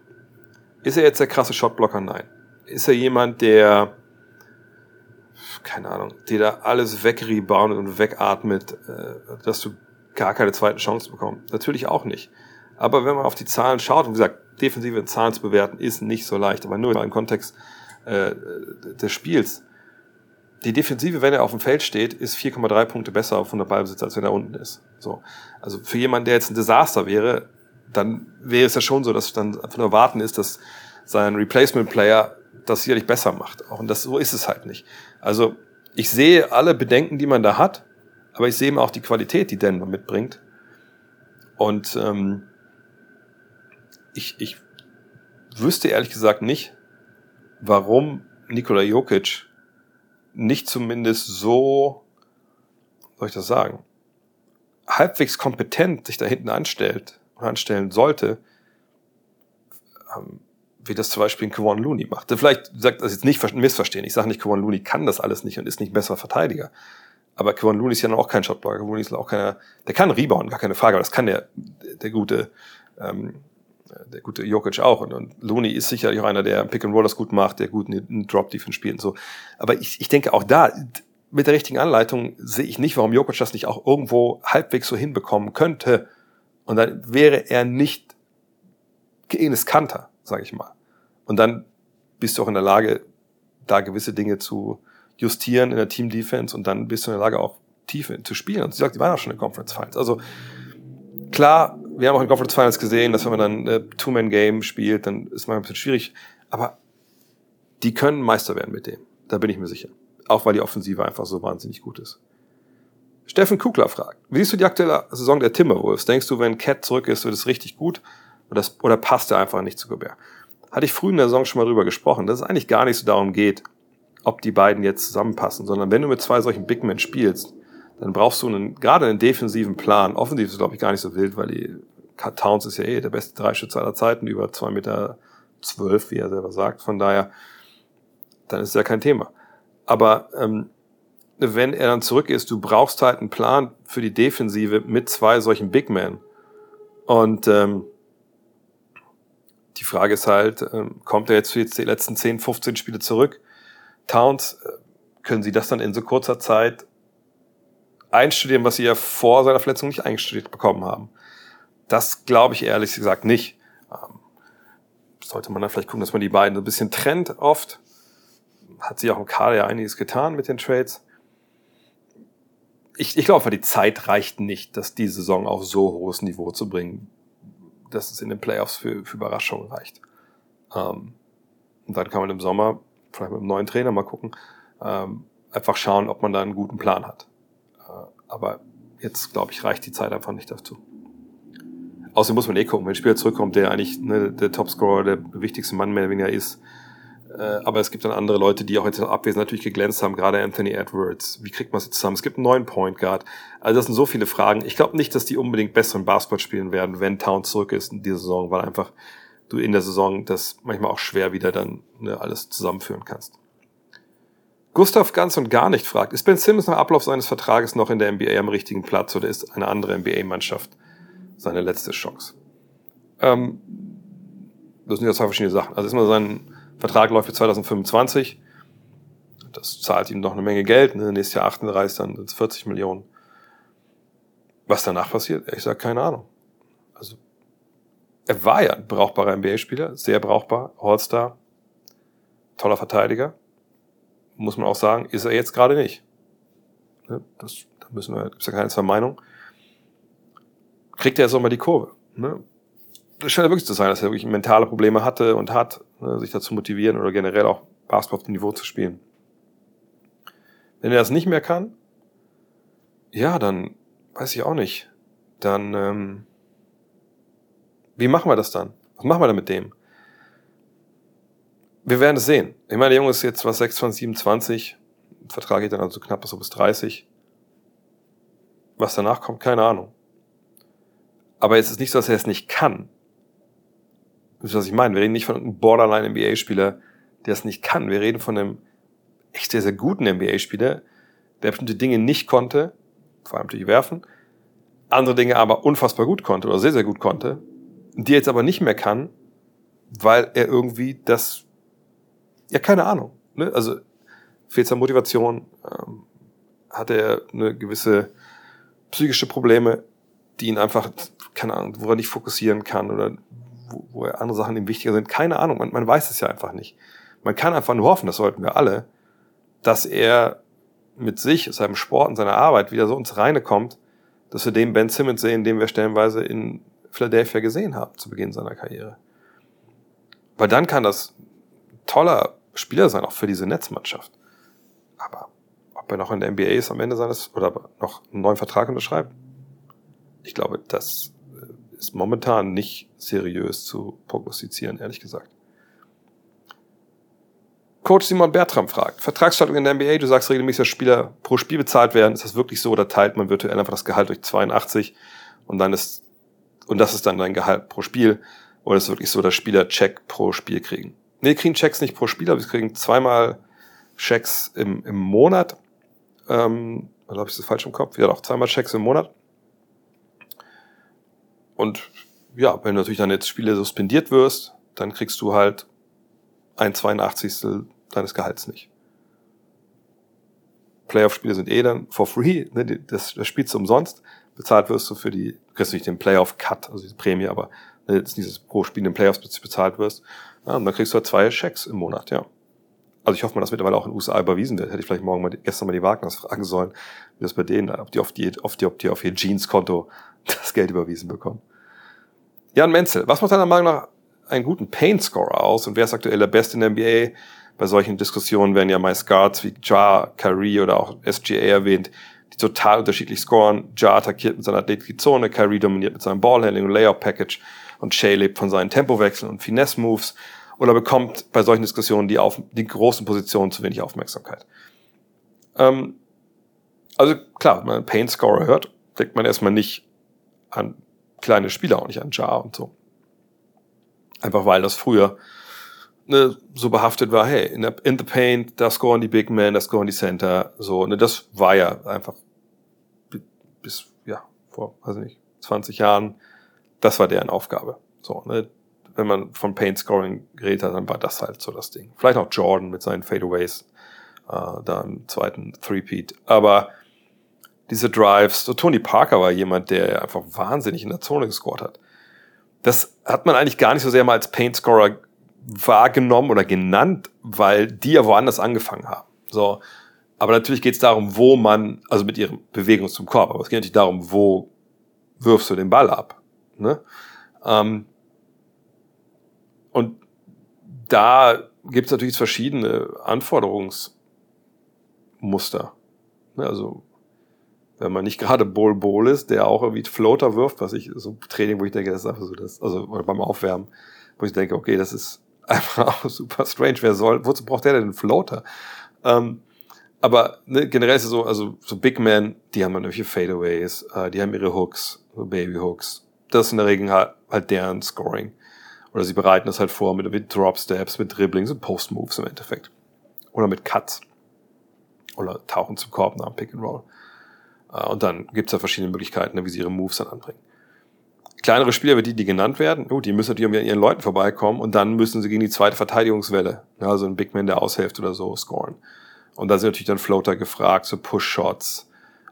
S1: ist er jetzt der krasse Shotblocker? Nein. Ist er jemand, der, keine Ahnung, der da alles wegreboundet und wegatmet, äh, dass du gar keine zweite Chance bekommst? Natürlich auch nicht. Aber wenn man auf die Zahlen schaut, und wie gesagt, defensive Zahlen zu bewerten, ist nicht so leicht, aber nur im Kontext äh, des Spiels. Die Defensive, wenn er auf dem Feld steht, ist 4,3 Punkte besser auf 100 Ballbesitz, als wenn er unten ist. So. Also für jemanden, der jetzt ein Desaster wäre, dann wäre es ja schon so, dass dann von erwarten ist, dass sein Replacement-Player das sicherlich besser macht. Auch und das so ist es halt nicht. Also ich sehe alle Bedenken, die man da hat, aber ich sehe eben auch die Qualität, die Denver mitbringt. Und ähm, ich, ich wüsste ehrlich gesagt nicht, warum Nikola Jokic nicht zumindest so, soll ich das sagen, halbwegs kompetent sich da hinten anstellt und anstellen sollte, ähm, wie das zum Beispiel ein Kevon Looney macht. Vielleicht sagt das jetzt nicht missverstehen. Ich sage nicht, Kevon Looney kann das alles nicht und ist nicht besserer Verteidiger. Aber Kevon Looney ist ja auch kein Shotblocker. Kevon Looney ist auch keiner, der kann rebound, gar keine Frage, aber das kann der, der gute ähm, der gute Jokic auch. Und, und Looney ist sicherlich auch einer, der Pick and Rollers gut macht, der gut einen Drop Defense spielt und so. Aber ich, ich denke auch da, mit der richtigen Anleitung sehe ich nicht, warum Jokic das nicht auch irgendwo halbwegs so hinbekommen könnte. Und dann wäre er nicht Enes Kanter, sage ich mal. Und dann bist du auch in der Lage, da gewisse Dinge zu justieren in der Team Defense und dann bist du in der Lage auch Tiefe zu spielen. Und sie sagt, die waren auch schon in Conference Finals. Also klar, wir haben auch in Conference Finals gesehen, dass wenn man dann äh, Two-Man-Game spielt, dann ist man ein bisschen schwierig. Aber die können Meister werden mit dem. Da bin ich mir sicher. Auch weil die Offensive einfach so wahnsinnig gut ist. Steffen Kugler fragt, wie siehst du die aktuelle Saison der Timberwolves? Denkst du, wenn Cat zurück ist, wird es richtig gut? Oder, das, oder passt er einfach nicht zu Gobert? Hatte ich früh in der Saison schon mal drüber gesprochen, dass es eigentlich gar nicht so darum geht, ob die beiden jetzt zusammenpassen, sondern wenn du mit zwei solchen Big Men spielst, dann brauchst du einen, gerade einen defensiven Plan. Offensiv ist, glaube ich, gar nicht so wild, weil die Towns ist ja eh der beste Dreischütze aller Zeiten, über zwei Meter, zwölf, wie er selber sagt. Von daher, dann ist es ja kein Thema. Aber ähm, wenn er dann zurück ist, du brauchst halt einen Plan für die Defensive mit zwei solchen Big Men. Und ähm, die Frage ist halt, ähm, kommt er jetzt für die letzten 10, 15 Spiele zurück? Towns, äh, können sie das dann in so kurzer Zeit einstudieren, was sie ja vor seiner Verletzung nicht eingestudiert bekommen haben? Das glaube ich ehrlich gesagt nicht. Ähm, sollte man dann vielleicht gucken, dass man die beiden so ein bisschen trennt oft. Hat sich auch im Kader ja einiges getan mit den Trades. Ich, ich glaube, die Zeit reicht nicht, dass die Saison auf so hohes Niveau zu bringen, dass es in den Playoffs für, für Überraschungen reicht. Ähm, und dann kann man im Sommer, vielleicht mit einem neuen Trainer mal gucken, ähm, einfach schauen, ob man da einen guten Plan hat. Äh, aber jetzt, glaube ich, reicht die Zeit einfach nicht dazu. Außerdem muss man eh gucken, wenn ein Spieler zurückkommt, der eigentlich ne, der Topscorer, der wichtigste Mann mehr oder weniger ist. Äh, aber es gibt dann andere Leute, die auch jetzt abwesend natürlich geglänzt haben, gerade Anthony Edwards. Wie kriegt man sie zusammen? Es gibt einen neuen Point Guard. Also das sind so viele Fragen. Ich glaube nicht, dass die unbedingt besseren Basketball spielen werden, wenn Town zurück ist in dieser Saison, weil einfach du in der Saison das manchmal auch schwer wieder dann ne, alles zusammenführen kannst. Gustav ganz und gar nicht fragt, ist Ben Simmons nach Ablauf seines Vertrages noch in der NBA am richtigen Platz oder ist eine andere NBA-Mannschaft seine letzte Chance. Ähm, das sind ja zwei verschiedene Sachen. Also erstmal sein Vertrag läuft für 2025. Das zahlt ihm noch eine Menge Geld. Ne? Nächstes Jahr 38, dann sind es 40 Millionen. Was danach passiert, ich sage keine Ahnung. Also er war ja ein brauchbarer NBA-Spieler, sehr brauchbar, All-Star, toller Verteidiger. Muss man auch sagen, ist er jetzt gerade nicht. Ne? Das, da müssen wir, gibt's ja keine zwei Meinungen kriegt er jetzt auch mal die Kurve. Ne? das scheint ja wirklich zu sein, dass er wirklich mentale Probleme hatte und hat, ne, sich dazu motivieren oder generell auch Basketball auf dem Niveau zu spielen. Wenn er das nicht mehr kann, ja, dann weiß ich auch nicht. Dann, ähm, wie machen wir das dann? Was machen wir dann mit dem? Wir werden es sehen. Ich meine, der Junge ist jetzt was 26, 27. Vertrag geht dann also knapp so bis 30. Was danach kommt, keine Ahnung. Aber jetzt ist nicht so, dass er es nicht kann. Das ist, was ich meine. Wir reden nicht von einem Borderline-NBA-Spieler, der es nicht kann. Wir reden von einem echt sehr, sehr guten NBA-Spieler, der bestimmte Dinge nicht konnte, vor allem durch Werfen, andere Dinge aber unfassbar gut konnte oder sehr, sehr gut konnte, die jetzt aber nicht mehr kann, weil er irgendwie das, ja, keine Ahnung. Ne? Also fehlt es an Motivation, ähm, hat er eine gewisse psychische Probleme, die ihn einfach, keine Ahnung, wo er nicht fokussieren kann oder wo, wo er andere Sachen ihm wichtiger sind. Keine Ahnung, man, man weiß es ja einfach nicht. Man kann einfach nur hoffen, das sollten wir alle, dass er mit sich, seinem Sport und seiner Arbeit wieder so ins Reine kommt, dass wir den Ben Simmons sehen, den wir stellenweise in Philadelphia gesehen haben zu Beginn seiner Karriere. Weil dann kann das toller Spieler sein, auch für diese Netzmannschaft. Aber ob er noch in der NBA ist am Ende seines oder noch einen neuen Vertrag unterschreibt, ich glaube, das ist momentan nicht seriös zu prognostizieren, ehrlich gesagt. Coach Simon Bertram fragt, Vertragsstattung in der NBA, du sagst regelmäßig, dass Spieler pro Spiel bezahlt werden. Ist das wirklich so oder teilt man virtuell einfach das Gehalt durch 82 und dann ist, und das ist dann dein Gehalt pro Spiel? Oder ist es wirklich so, dass Spieler Check pro Spiel kriegen? Nee, kriegen Checks nicht pro Spiel, aber wir kriegen zweimal Checks im, im Monat. Ähm, oder habe ich das falsch im Kopf? Ja, doch, zweimal Checks im Monat. Und ja, wenn du natürlich dann jetzt Spiele suspendiert wirst, dann kriegst du halt ein 82 deines Gehalts nicht. Playoff-Spiele sind eh dann for free, ne, das, das spielst du umsonst, bezahlt wirst du für die, du kriegst nicht den Playoff-Cut, also diese Prämie, aber ne, das ist dieses pro Spiel in den Playoffs bezahlt wirst. Ja, und dann kriegst du halt zwei Schecks im Monat, ja. Also ich hoffe mal, dass mittlerweile auch in den USA überwiesen wird. Hätte ich vielleicht morgen mal, gestern mal die Wagners fragen sollen, wie das bei denen, ob die auf die, auf die, ob die auf ihr Jeans-Konto [laughs] das Geld überwiesen bekommen. Jan Menzel, was macht deiner Meinung nach einen guten Paint-Scorer aus und wer ist aktuell der Beste in der NBA? Bei solchen Diskussionen werden ja meist Guards wie Ja, Kyrie oder auch SGA erwähnt, die total unterschiedlich scoren. Ja attackiert mit seiner Athletik Zone, Kyrie dominiert mit seinem Ballhandling und Layout-Package und Shea lebt von seinen Tempowechseln und Finesse-Moves oder bekommt bei solchen Diskussionen die, auf, die großen Positionen zu wenig Aufmerksamkeit. Ähm, also klar, wenn man einen Paint-Scorer hört, denkt man erstmal nicht an kleine Spieler, auch nicht an Ja und so. Einfach weil das früher ne, so behaftet war, hey, in, der, in the paint, da scoren die Big Men, da scoren die Center, so, ne, das war ja einfach bis, ja, vor, weiß nicht, 20 Jahren, das war deren Aufgabe. So, ne, wenn man von Paint Scoring geredet hat, dann war das halt so das Ding. Vielleicht auch Jordan mit seinen Fadeaways, äh, da im zweiten Threepeat. Aber diese Drives, so Tony Parker war jemand, der einfach wahnsinnig in der Zone gescored hat das hat man eigentlich gar nicht so sehr mal als Paint Scorer wahrgenommen oder genannt, weil die ja woanders angefangen haben. So. Aber natürlich geht es darum, wo man, also mit ihren Bewegungen zum Korb, aber es geht natürlich darum, wo wirfst du den Ball ab. Ne? Ähm, und da gibt es natürlich verschiedene Anforderungsmuster. Ne? Also wenn man nicht gerade Bull Bull ist, der auch irgendwie Floater wirft, was ich so Training, wo ich denke, das ist einfach so das, also beim Aufwärmen, wo ich denke, okay, das ist [laughs] einfach auch super strange. Wer soll, wozu braucht der denn einen Floater? Ähm, aber ne, generell ist es so, also so Big Men, die haben dann irgendwelche Fadeaways, äh, die haben ihre Hooks, so Baby Hooks. Das ist in der Regel halt, halt deren Scoring. Oder sie bereiten das halt vor mit, mit Drop Steps, mit Dribblings und Post Moves im Endeffekt. Oder mit Cuts. Oder tauchen zum Korb nach dem Pick and Roll. Äh, und dann gibt's ja verschiedene Möglichkeiten, ne, wie sie ihre Moves dann anbringen. Kleinere Spieler, wie die, die genannt werden, gut, die müssen natürlich an ihren Leuten vorbeikommen und dann müssen sie gegen die zweite Verteidigungswelle, also ein Big Man, der aushilft oder so, scoren. Und da sind natürlich dann Floater gefragt, so Push-Shots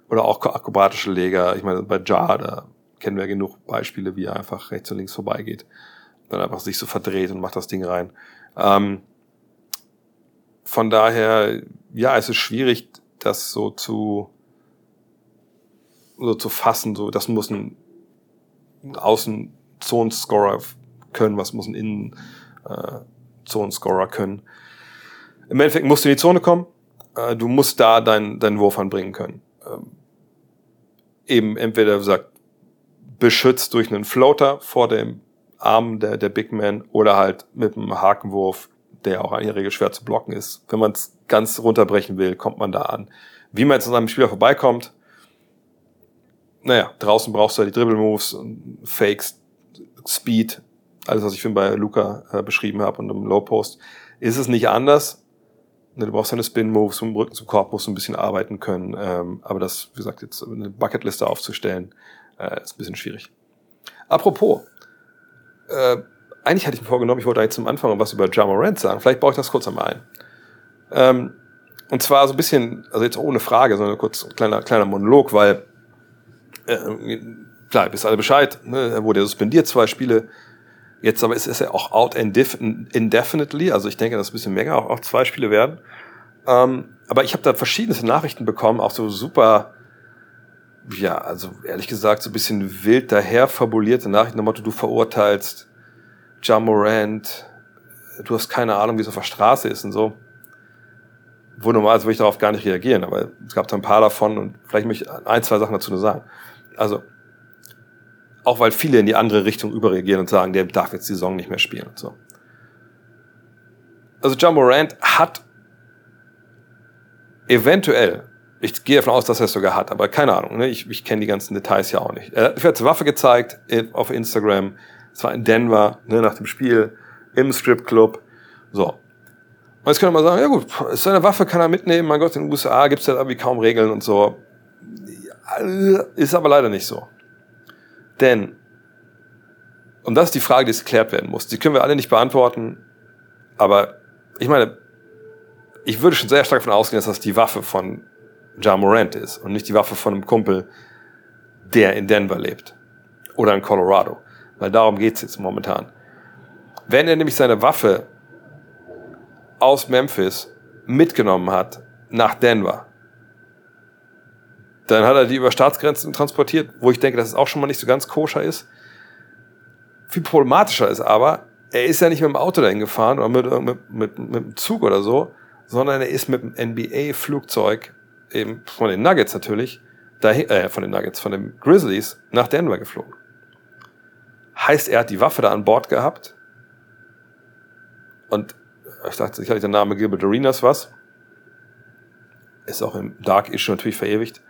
S1: oder auch akrobatische Leger. Ich meine, bei Jar, da kennen wir genug Beispiele, wie er einfach rechts und links vorbeigeht. Dann einfach sich so verdreht und macht das Ding rein. Ähm, von daher, ja, es ist schwierig, das so zu, so zu fassen, so, das muss ein Außenzonenscorer können, was muss ein Innen-Zonenscorer können. Im Endeffekt musst du in die Zone kommen, äh, du musst da deinen deinen Wurf anbringen können. Ähm, eben entweder, gesagt, beschützt durch einen Floater vor dem Arm der, der Big Man oder halt mit einem Hakenwurf, der auch in der Regel schwer zu blocken ist. Wenn man es ganz runterbrechen will, kommt man da an. Wie man jetzt an seinem Spieler vorbeikommt, naja, draußen brauchst du ja die Dribble-Moves, Fakes, Speed, alles, was ich für bei Luca äh, beschrieben habe und im Low Post. Ist es nicht anders? Ne, du brauchst deine Spin-Moves, um Rücken zum Korb musst du ein bisschen arbeiten können. Ähm, aber das, wie gesagt, jetzt eine Bucketliste aufzustellen, äh, ist ein bisschen schwierig. Apropos, äh, eigentlich hatte ich mir vorgenommen, ich wollte eigentlich zum Anfang was über Jamorant sagen. Vielleicht baue ich das kurz einmal ein. Ähm, und zwar so ein bisschen, also jetzt ohne Frage, sondern kurz ein kleiner, kleiner Monolog, weil äh, klar, bist alle Bescheid, ne? er wurde suspendiert, zwei Spiele. Jetzt aber ist, ist er auch out indefinitely, also ich denke, dass ein bisschen mehr auch, auch zwei Spiele werden. Ähm, aber ich habe da verschiedenste Nachrichten bekommen, auch so super, ja, also ehrlich gesagt, so ein bisschen wild daher fabulierte Nachrichten, am Motto, du verurteilst Ja Morant, du hast keine Ahnung, wie es auf der Straße ist und so. Wo normalerweise würde ich darauf gar nicht reagieren, aber es gab da ein paar davon und vielleicht möchte ich ein, zwei Sachen dazu nur sagen. Also, auch weil viele in die andere Richtung überreagieren und sagen, der darf jetzt die Saison nicht mehr spielen und so. Also John Morant hat eventuell, ich gehe davon aus, dass er es sogar hat, aber keine Ahnung, ne? ich, ich kenne die ganzen Details ja auch nicht. Er hat eine Waffe gezeigt auf Instagram, es war in Denver, ne, nach dem Spiel, im Stripclub, so. Und jetzt könnte man sagen, ja gut, ist seine Waffe, kann er mitnehmen, mein Gott, in den USA gibt es ja irgendwie kaum Regeln und so. Ist aber leider nicht so. Denn, und das ist die Frage, die geklärt werden muss, die können wir alle nicht beantworten, aber ich meine, ich würde schon sehr stark davon ausgehen, dass das die Waffe von Ja Morant ist und nicht die Waffe von einem Kumpel, der in Denver lebt oder in Colorado, weil darum geht's jetzt momentan. Wenn er nämlich seine Waffe aus Memphis mitgenommen hat nach Denver, dann hat er die über Staatsgrenzen transportiert, wo ich denke, dass es auch schon mal nicht so ganz koscher ist. Viel problematischer ist aber, er ist ja nicht mit dem Auto dahin gefahren oder mit, mit, mit, mit dem Zug oder so, sondern er ist mit dem NBA-Flugzeug, eben von den Nuggets natürlich, dahin, äh, von den Nuggets, von den Grizzlies nach Denver geflogen. Heißt, er hat die Waffe da an Bord gehabt und ich dachte sicherlich der Name Gilbert Arenas was. Ist auch im Dark Issue natürlich verewigt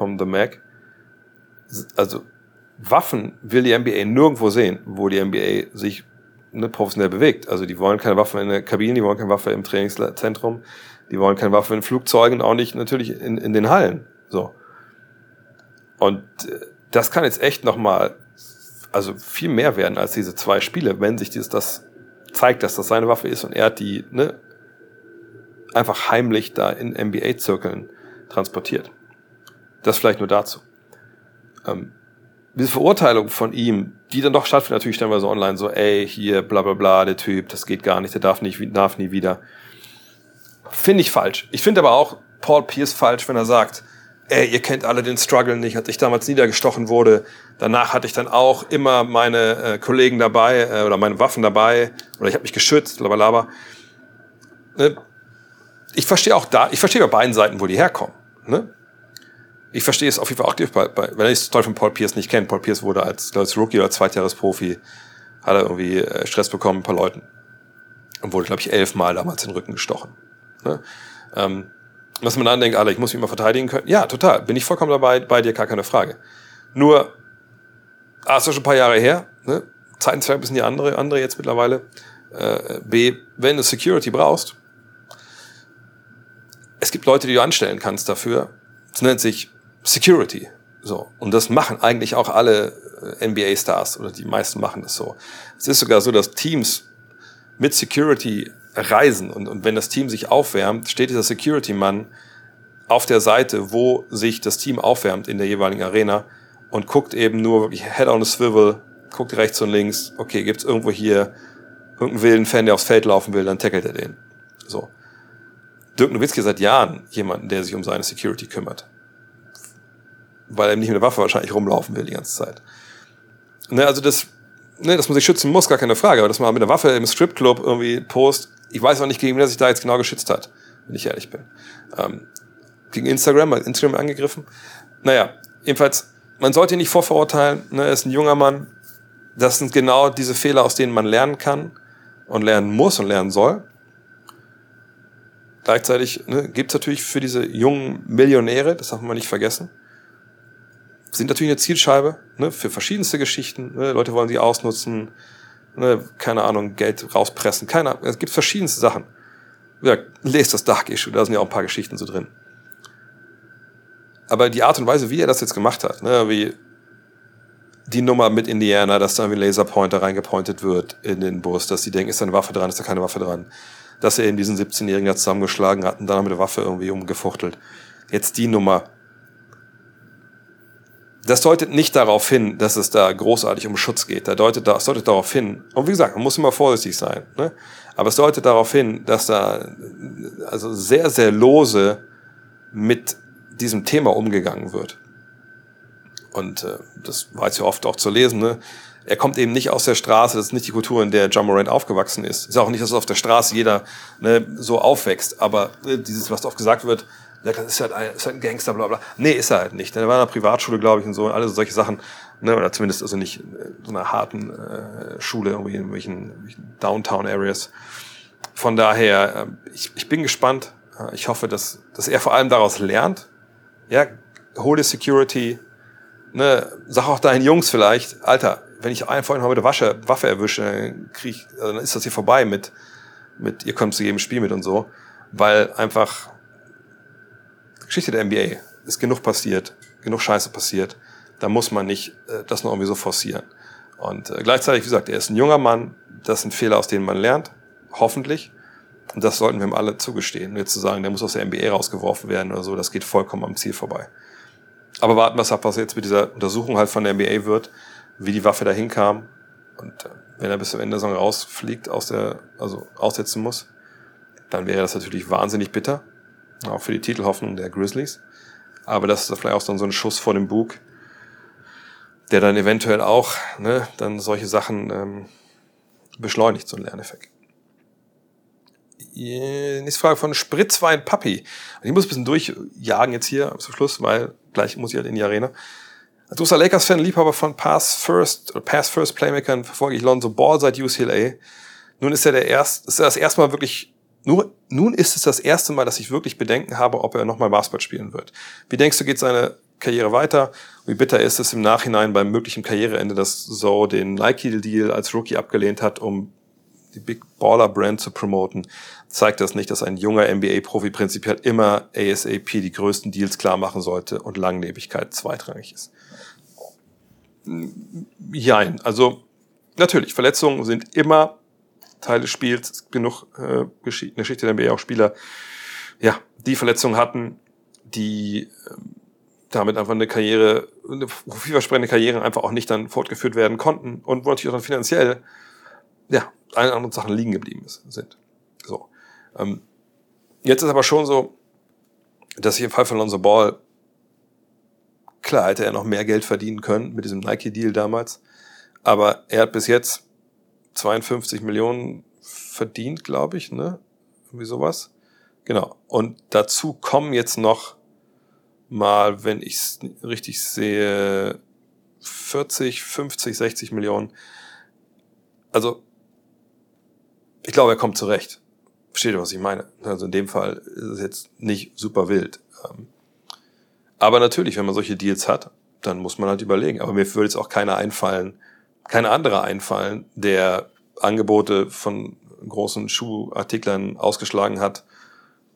S1: vom The Mac. Also Waffen will die NBA nirgendwo sehen, wo die NBA sich ne, professionell bewegt. Also die wollen keine Waffen in der Kabine, die wollen keine Waffe im Trainingszentrum, die wollen keine Waffe in Flugzeugen, auch nicht natürlich in, in den Hallen. So. Und äh, das kann jetzt echt nochmal, also viel mehr werden als diese zwei Spiele, wenn sich dieses, das zeigt, dass das seine Waffe ist und er hat die ne, einfach heimlich da in NBA-Zirkeln transportiert. Das vielleicht nur dazu. Ähm, diese Verurteilung von ihm, die dann doch stattfindet, natürlich stellen wir so online, so, ey, hier, bla bla bla, der Typ, das geht gar nicht, der darf nicht, darf nie wieder. Finde ich falsch. Ich finde aber auch Paul Pierce falsch, wenn er sagt, ey, ihr kennt alle den Struggle nicht, als ich damals niedergestochen wurde. Danach hatte ich dann auch immer meine äh, Kollegen dabei äh, oder meine Waffen dabei oder ich habe mich geschützt, blablabla. Ne? Ich verstehe auch da, ich verstehe bei beiden Seiten, wo die herkommen. Ne? Ich verstehe es auf jeden Fall auch, bei, wenn ich die Story von Paul Pierce nicht kenne. Paul Pierce wurde als, als Rookie oder Zweitjahresprofi, hat er irgendwie äh, Stress bekommen, ein paar Leuten. Und wurde, glaube ich, elfmal damals in den Rücken gestochen. Ne? Ähm, was man dann denkt, alle, ich muss mich mal verteidigen können. Ja, total. Bin ich vollkommen dabei, bei dir, gar keine Frage. Nur, A, ist doch schon ein paar Jahre her, ne? Zeiten zwei ein bisschen die andere, andere jetzt mittlerweile. Äh, B, wenn du Security brauchst, es gibt Leute, die du anstellen kannst dafür. Es nennt sich Security. So. Und das machen eigentlich auch alle äh, NBA-Stars oder die meisten machen das so. Es ist sogar so, dass Teams mit Security reisen und, und wenn das Team sich aufwärmt, steht dieser Security-Mann auf der Seite, wo sich das Team aufwärmt in der jeweiligen Arena und guckt eben nur wirklich Head on a Swivel, guckt rechts und links, okay, gibt's irgendwo hier irgendeinen wilden Fan, der aufs Feld laufen will, dann tackelt er den. So. Dirk Nowitzki seit Jahren jemanden, der sich um seine Security kümmert weil er nicht mit der Waffe wahrscheinlich rumlaufen will die ganze Zeit. Ne, also das, ne, dass man sich schützen muss, gar keine Frage, aber dass man mit einer Waffe im Stripclub irgendwie post, ich weiß auch nicht, gegen wen er sich da jetzt genau geschützt hat, wenn ich ehrlich bin. Ähm, gegen Instagram, weil Instagram angegriffen. Naja, jedenfalls, man sollte ihn nicht vorverurteilen, ne, er ist ein junger Mann. Das sind genau diese Fehler, aus denen man lernen kann und lernen muss und lernen soll. Gleichzeitig ne, gibt es natürlich für diese jungen Millionäre, das darf man nicht vergessen, sind natürlich eine Zielscheibe ne, für verschiedenste Geschichten. Ne, Leute wollen sie ausnutzen, ne, keine Ahnung, Geld rauspressen, keine Ahnung. Es gibt verschiedenste Sachen. Ja, lest das Dark Issue, da sind ja auch ein paar Geschichten so drin. Aber die Art und Weise, wie er das jetzt gemacht hat, ne, wie die Nummer mit Indiana, dass da irgendwie ein Laserpointer reingepointet wird in den Bus, dass die denken, ist da eine Waffe dran, ist da keine Waffe dran. Dass er eben diesen 17-Jährigen da zusammengeschlagen hat und dann mit der Waffe irgendwie umgefuchtelt. Jetzt die Nummer. Das deutet nicht darauf hin, dass es da großartig um Schutz geht. Da deutet, das deutet darauf hin, und wie gesagt, man muss immer vorsichtig sein, ne? aber es deutet darauf hin, dass da also sehr, sehr lose mit diesem Thema umgegangen wird. Und äh, das war jetzt ja oft auch zu lesen, ne? er kommt eben nicht aus der Straße, das ist nicht die Kultur, in der John Morant aufgewachsen ist. Ist auch nicht, dass auf der Straße jeder ne, so aufwächst, aber äh, dieses, was oft gesagt wird, das ist halt, ein, ist halt ein Gangster, bla bla. Nee, ist er halt nicht. Er war in einer Privatschule, glaube ich, und so, und alle solche Sachen, ne, oder zumindest also nicht in so einer harten äh, Schule, irgendwie in welchen, welchen Downtown-Areas. Von daher, äh, ich, ich bin gespannt. Äh, ich hoffe, dass, dass er vor allem daraus lernt. Ja, hole Security, ne, sag auch deinen Jungs vielleicht, Alter, wenn ich einen vorhin mal mit der Wasche, Waffe erwische, dann, krieg also dann ist das hier vorbei mit, mit, ihr kommt zu jedem Spiel mit und so. Weil einfach Geschichte der NBA ist genug passiert, genug Scheiße passiert. Da muss man nicht äh, das noch irgendwie so forcieren. Und äh, gleichzeitig, wie gesagt, er ist ein junger Mann. Das sind Fehler, aus denen man lernt. Hoffentlich. Und das sollten wir ihm alle zugestehen. Jetzt zu sagen, der muss aus der NBA rausgeworfen werden oder so, das geht vollkommen am Ziel vorbei. Aber warten wir ab, was jetzt mit dieser Untersuchung halt von der NBA wird, wie die Waffe dahin kam. Und äh, wenn er bis zum Ende der Saison rausfliegt, aus der, also aussetzen muss, dann wäre das natürlich wahnsinnig bitter. Auch für die Titelhoffnung der Grizzlies. Aber das ist vielleicht auch so ein Schuss vor dem Bug, der dann eventuell auch ne, dann solche Sachen ähm, beschleunigt, so ein Lerneffekt. Nächste Frage von Spritzwein Papi. Ich muss ein bisschen durchjagen jetzt hier zum Schluss, weil gleich muss ich halt in die Arena. Als großer Lakers-Fan, Liebhaber von Pass First oder Pass First Playmakern verfolge ich Lonzo Ball seit UCLA. Nun ist er der erste, ist er das erste Mal wirklich, nur, nun ist es das erste Mal, dass ich wirklich Bedenken habe, ob er nochmal Basketball spielen wird. Wie denkst du, geht seine Karriere weiter? Wie bitter ist es im Nachhinein beim möglichen Karriereende, dass So den Nike-Deal als Rookie abgelehnt hat, um die Big Baller Brand zu promoten, zeigt das nicht, dass ein junger NBA-Profi prinzipiell immer ASAP die größten Deals klar machen sollte und Langlebigkeit zweitrangig ist. Jein, also natürlich, Verletzungen sind immer Teil des Spiels. Es gibt genug äh, Gesch in der Geschichte der NBA auch Spieler, ja, die Verletzungen hatten, die äh, damit einfach eine Karriere, eine vielversprechende Karriere einfach auch nicht dann fortgeführt werden konnten und wo natürlich auch dann finanziell, ja, eine andere Sachen liegen geblieben ist, sind. So. Ähm, jetzt ist aber schon so, dass ich im Fall von Lonzo Ball, klar hätte er noch mehr Geld verdienen können mit diesem Nike-Deal damals, aber er hat bis jetzt 52 Millionen verdient, glaube ich, ne? Irgendwie sowas. Genau. Und dazu kommen jetzt noch mal, wenn ich es richtig sehe, 40, 50, 60 Millionen. Also ich glaube, er kommt zurecht. Versteht ihr, was ich meine? Also in dem Fall ist es jetzt nicht super wild. Ähm, aber natürlich, wenn man solche Deals hat, dann muss man halt überlegen. Aber mir würde jetzt auch keiner einfallen, kein anderer einfallen, der Angebote von großen Schuhartiklern ausgeschlagen hat,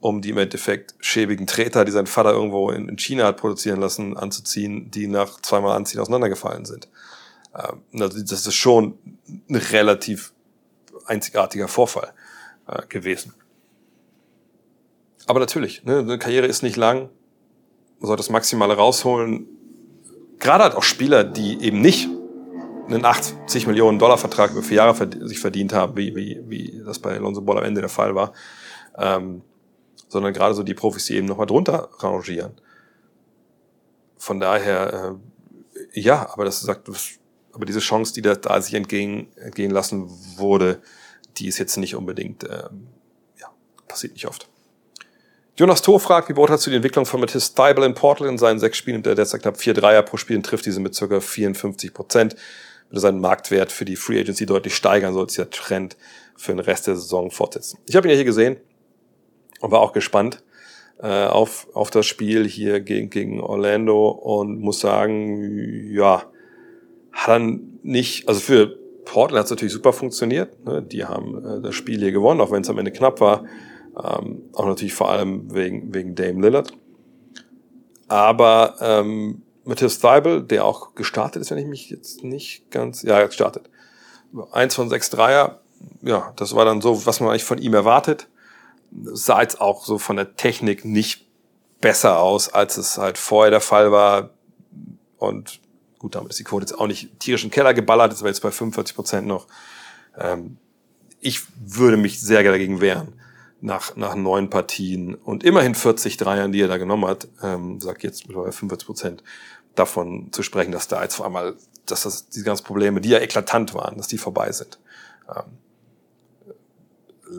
S1: um die im Endeffekt schäbigen Treter, die sein Vater irgendwo in China hat produzieren lassen, anzuziehen, die nach zweimal Anziehen auseinandergefallen sind. Ähm, also das ist schon ein relativ einzigartiger Vorfall äh, gewesen. Aber natürlich, ne, eine Karriere ist nicht lang, man soll das Maximale rausholen. Gerade halt auch Spieler, die eben nicht einen 80 Millionen Dollar Vertrag über vier Jahre sich verdient haben, wie, wie, wie das bei Alonso Ball am Ende der Fall war, ähm, sondern gerade so die Profis, die eben nochmal drunter rangieren. Von daher, äh, ja, aber das sagt, aber diese Chance, die da, da sich entgehen, entgehen lassen wurde, die ist jetzt nicht unbedingt, ähm, ja, passiert nicht oft. Jonas Thor fragt, wie beurteilst du die Entwicklung von Matthias Steibel in Portland in seinen sechs Spielen, der derzeit knapp vier Dreier pro Spiel und trifft diese mit ca. 54 Prozent. Würde seinen Marktwert für die Free Agency deutlich steigern, soll sich der Trend für den Rest der Saison fortsetzen. Ich habe ihn ja hier gesehen und war auch gespannt äh, auf, auf das Spiel hier gegen, gegen Orlando und muss sagen, ja, hat dann nicht, also für Portland hat es natürlich super funktioniert. Ne? Die haben äh, das Spiel hier gewonnen, auch wenn es am Ende knapp war. Ähm, auch natürlich vor allem wegen, wegen Dame Lillard. Aber ähm, Matthias Steibel, der auch gestartet ist, wenn ich mich jetzt nicht ganz, ja, jetzt startet. Eins von sechs Dreier, ja, das war dann so, was man eigentlich von ihm erwartet. Sah jetzt auch so von der Technik nicht besser aus, als es halt vorher der Fall war. Und gut, damit ist die Quote jetzt auch nicht tierisch im Keller geballert, ist aber jetzt bei 45 Prozent noch. Ähm, ich würde mich sehr dagegen wehren nach, nach neun Partien und immerhin 40 Dreiern, die er da genommen hat, ähm, sag jetzt mittlerweile 45 Prozent, davon zu sprechen, dass da jetzt vor einmal, dass das, diese ganzen Probleme, die ja eklatant waren, dass die vorbei sind. Ähm,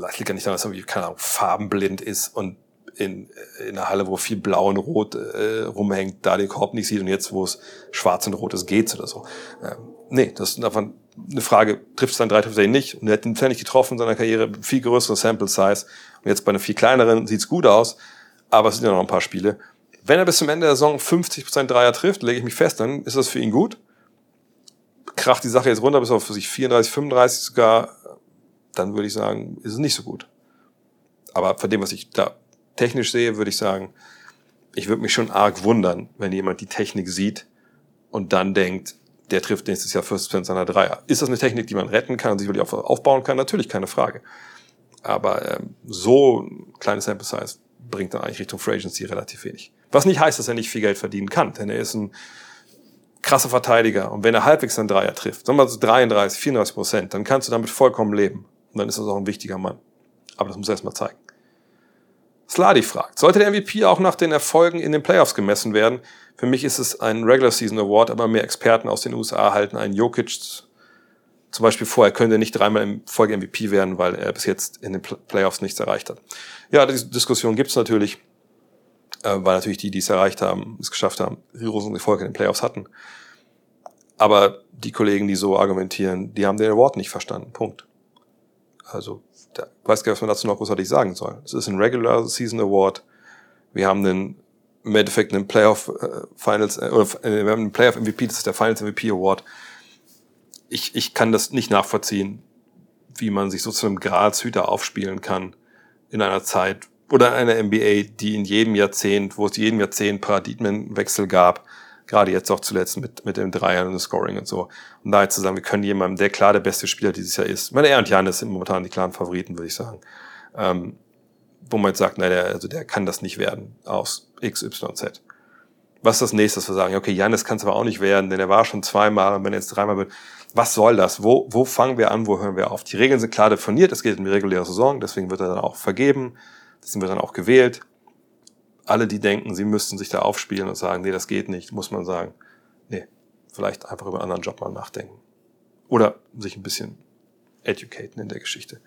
S1: das liegt ja nicht daran, dass irgendwie, keine Ahnung, farbenblind ist und in, in einer Halle, wo viel Blau und Rot äh, rumhängt, da den Korb nicht sieht und jetzt, wo es schwarz und rot ist, geht's oder so. Ähm, nee, das ist einfach eine Frage, trifft es dann drei, trifft er ihn nicht? Und er hat ihn ständig getroffen in seiner Karriere, viel größere Sample Size. Und jetzt bei einer viel kleineren sieht's gut aus, aber es sind ja noch ein paar Spiele. Wenn er bis zum Ende der Saison 50% Dreier trifft, lege ich mich fest, dann ist das für ihn gut. Kracht die Sache jetzt runter bis auf für sich 34, 35 sogar, dann würde ich sagen, ist es nicht so gut. Aber von dem, was ich da technisch sehe, würde ich sagen, ich würde mich schon arg wundern, wenn jemand die Technik sieht und dann denkt, der trifft nächstes Jahr 40% seiner Dreier. Ist das eine Technik, die man retten kann und sich wirklich aufbauen kann? Natürlich, keine Frage. Aber ähm, so ein kleines Sample Size bringt dann eigentlich Richtung Free Agency relativ wenig. Was nicht heißt, dass er nicht viel Geld verdienen kann, denn er ist ein krasser Verteidiger. Und wenn er halbwegs einen Dreier trifft, sagen wir mal so 33, 34 Prozent, dann kannst du damit vollkommen leben. Und dann ist das auch ein wichtiger Mann. Aber das muss er erst mal zeigen. Sladi fragt, sollte der MVP auch nach den Erfolgen in den Playoffs gemessen werden? Für mich ist es ein Regular Season Award, aber mehr Experten aus den USA halten einen Jokic zum Beispiel vor, er könnte nicht dreimal im Folge MVP werden, weil er bis jetzt in den Playoffs nichts erreicht hat. Ja, diese Diskussion gibt's natürlich, äh, weil natürlich die, die es erreicht haben, es geschafft haben, riesengroßen Erfolg in den Playoffs hatten. Aber die Kollegen, die so argumentieren, die haben den Award nicht verstanden. Punkt. Also, da weiß gar nicht, was man dazu noch großartig sagen soll. Es ist ein Regular Season Award. Wir haben einen im Endeffekt einen Playoff äh, Finals, äh, oder äh, wir haben einen Playoff MVP, das ist der Finals MVP Award. Ich, ich kann das nicht nachvollziehen, wie man sich so zu einem Grazhüter aufspielen kann in einer Zeit oder einer NBA, die in jedem Jahrzehnt, wo es jedem Jahrzehnt Paradigmenwechsel gab, gerade jetzt auch zuletzt mit, mit dem Dreier und dem Scoring und so. Und da jetzt zu sagen, wir können jemandem, der klar der beste Spieler dieses Jahr ist, meine er und Janis sind momentan die klaren Favoriten, würde ich sagen, ähm, wo man jetzt sagt, na, der, also der kann das nicht werden aus X, Y, Z. Was ist das nächste, was wir sagen? Okay, Janis kann es aber auch nicht werden, denn er war schon zweimal und wenn er jetzt dreimal wird, was soll das? Wo, wo fangen wir an, wo hören wir auf? Die Regeln sind klar definiert, es geht um die reguläre Saison, deswegen wird er dann auch vergeben, deswegen wird er dann auch gewählt. Alle, die denken, sie müssten sich da aufspielen und sagen, nee, das geht nicht, muss man sagen, nee, vielleicht einfach über einen anderen Job mal nachdenken. Oder sich ein bisschen educaten in der Geschichte.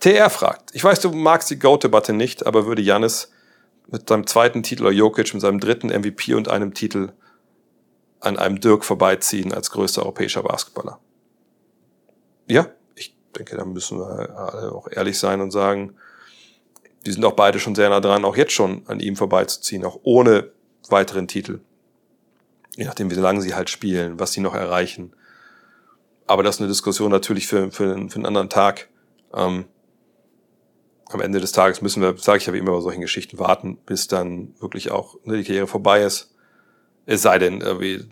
S1: TR fragt, ich weiß, du magst die Goat-Debatte nicht, aber würde Janis mit seinem zweiten Titel oder Jokic mit seinem dritten MVP und einem Titel an einem Dirk vorbeiziehen als größter europäischer Basketballer? Ja, ich denke, da müssen wir alle auch ehrlich sein und sagen, die sind auch beide schon sehr nah dran, auch jetzt schon an ihm vorbeizuziehen, auch ohne weiteren Titel. Je nachdem, wie lange sie halt spielen, was sie noch erreichen. Aber das ist eine Diskussion natürlich für, für, für einen anderen Tag. Ähm, am Ende des Tages müssen wir, sage ich ja wie immer bei solchen Geschichten, warten, bis dann wirklich auch ne, die Karriere vorbei ist. Es sei denn,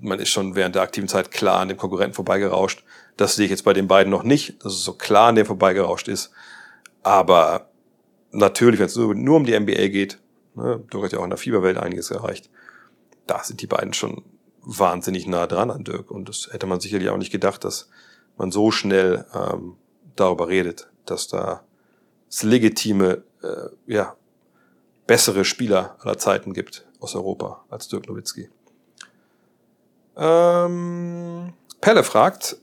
S1: man ist schon während der aktiven Zeit klar an dem Konkurrenten vorbeigerauscht. Das sehe ich jetzt bei den beiden noch nicht, dass es so klar an dem vorbeigerauscht ist. Aber natürlich, wenn es nur, nur um die NBA geht, ne, Dirk hat ja auch in der Fieberwelt einiges erreicht, da sind die beiden schon wahnsinnig nah dran an Dirk. Und das hätte man sicherlich auch nicht gedacht, dass man so schnell ähm, darüber redet, dass da es legitime, äh, ja, bessere Spieler aller Zeiten gibt aus Europa als Dirk Nowitzki. Ähm, Pelle fragt,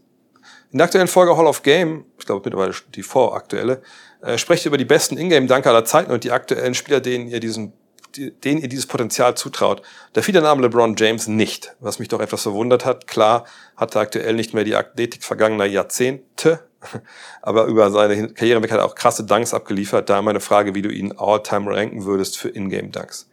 S1: in der aktuellen Folge Hall of Game, ich glaube mittlerweile die voraktuelle, äh, sprecht über die besten Ingame-Danker aller Zeiten und die aktuellen Spieler, denen ihr diesen denen ihr dieses Potenzial zutraut. Da fiel der Name LeBron James nicht, was mich doch etwas verwundert hat. Klar hat er aktuell nicht mehr die Athletik vergangener Jahrzehnte, [laughs] aber über seine Karriere weg hat er auch krasse Dunks abgeliefert. Da meine Frage, wie du ihn all-time ranken würdest für Ingame-Dunks.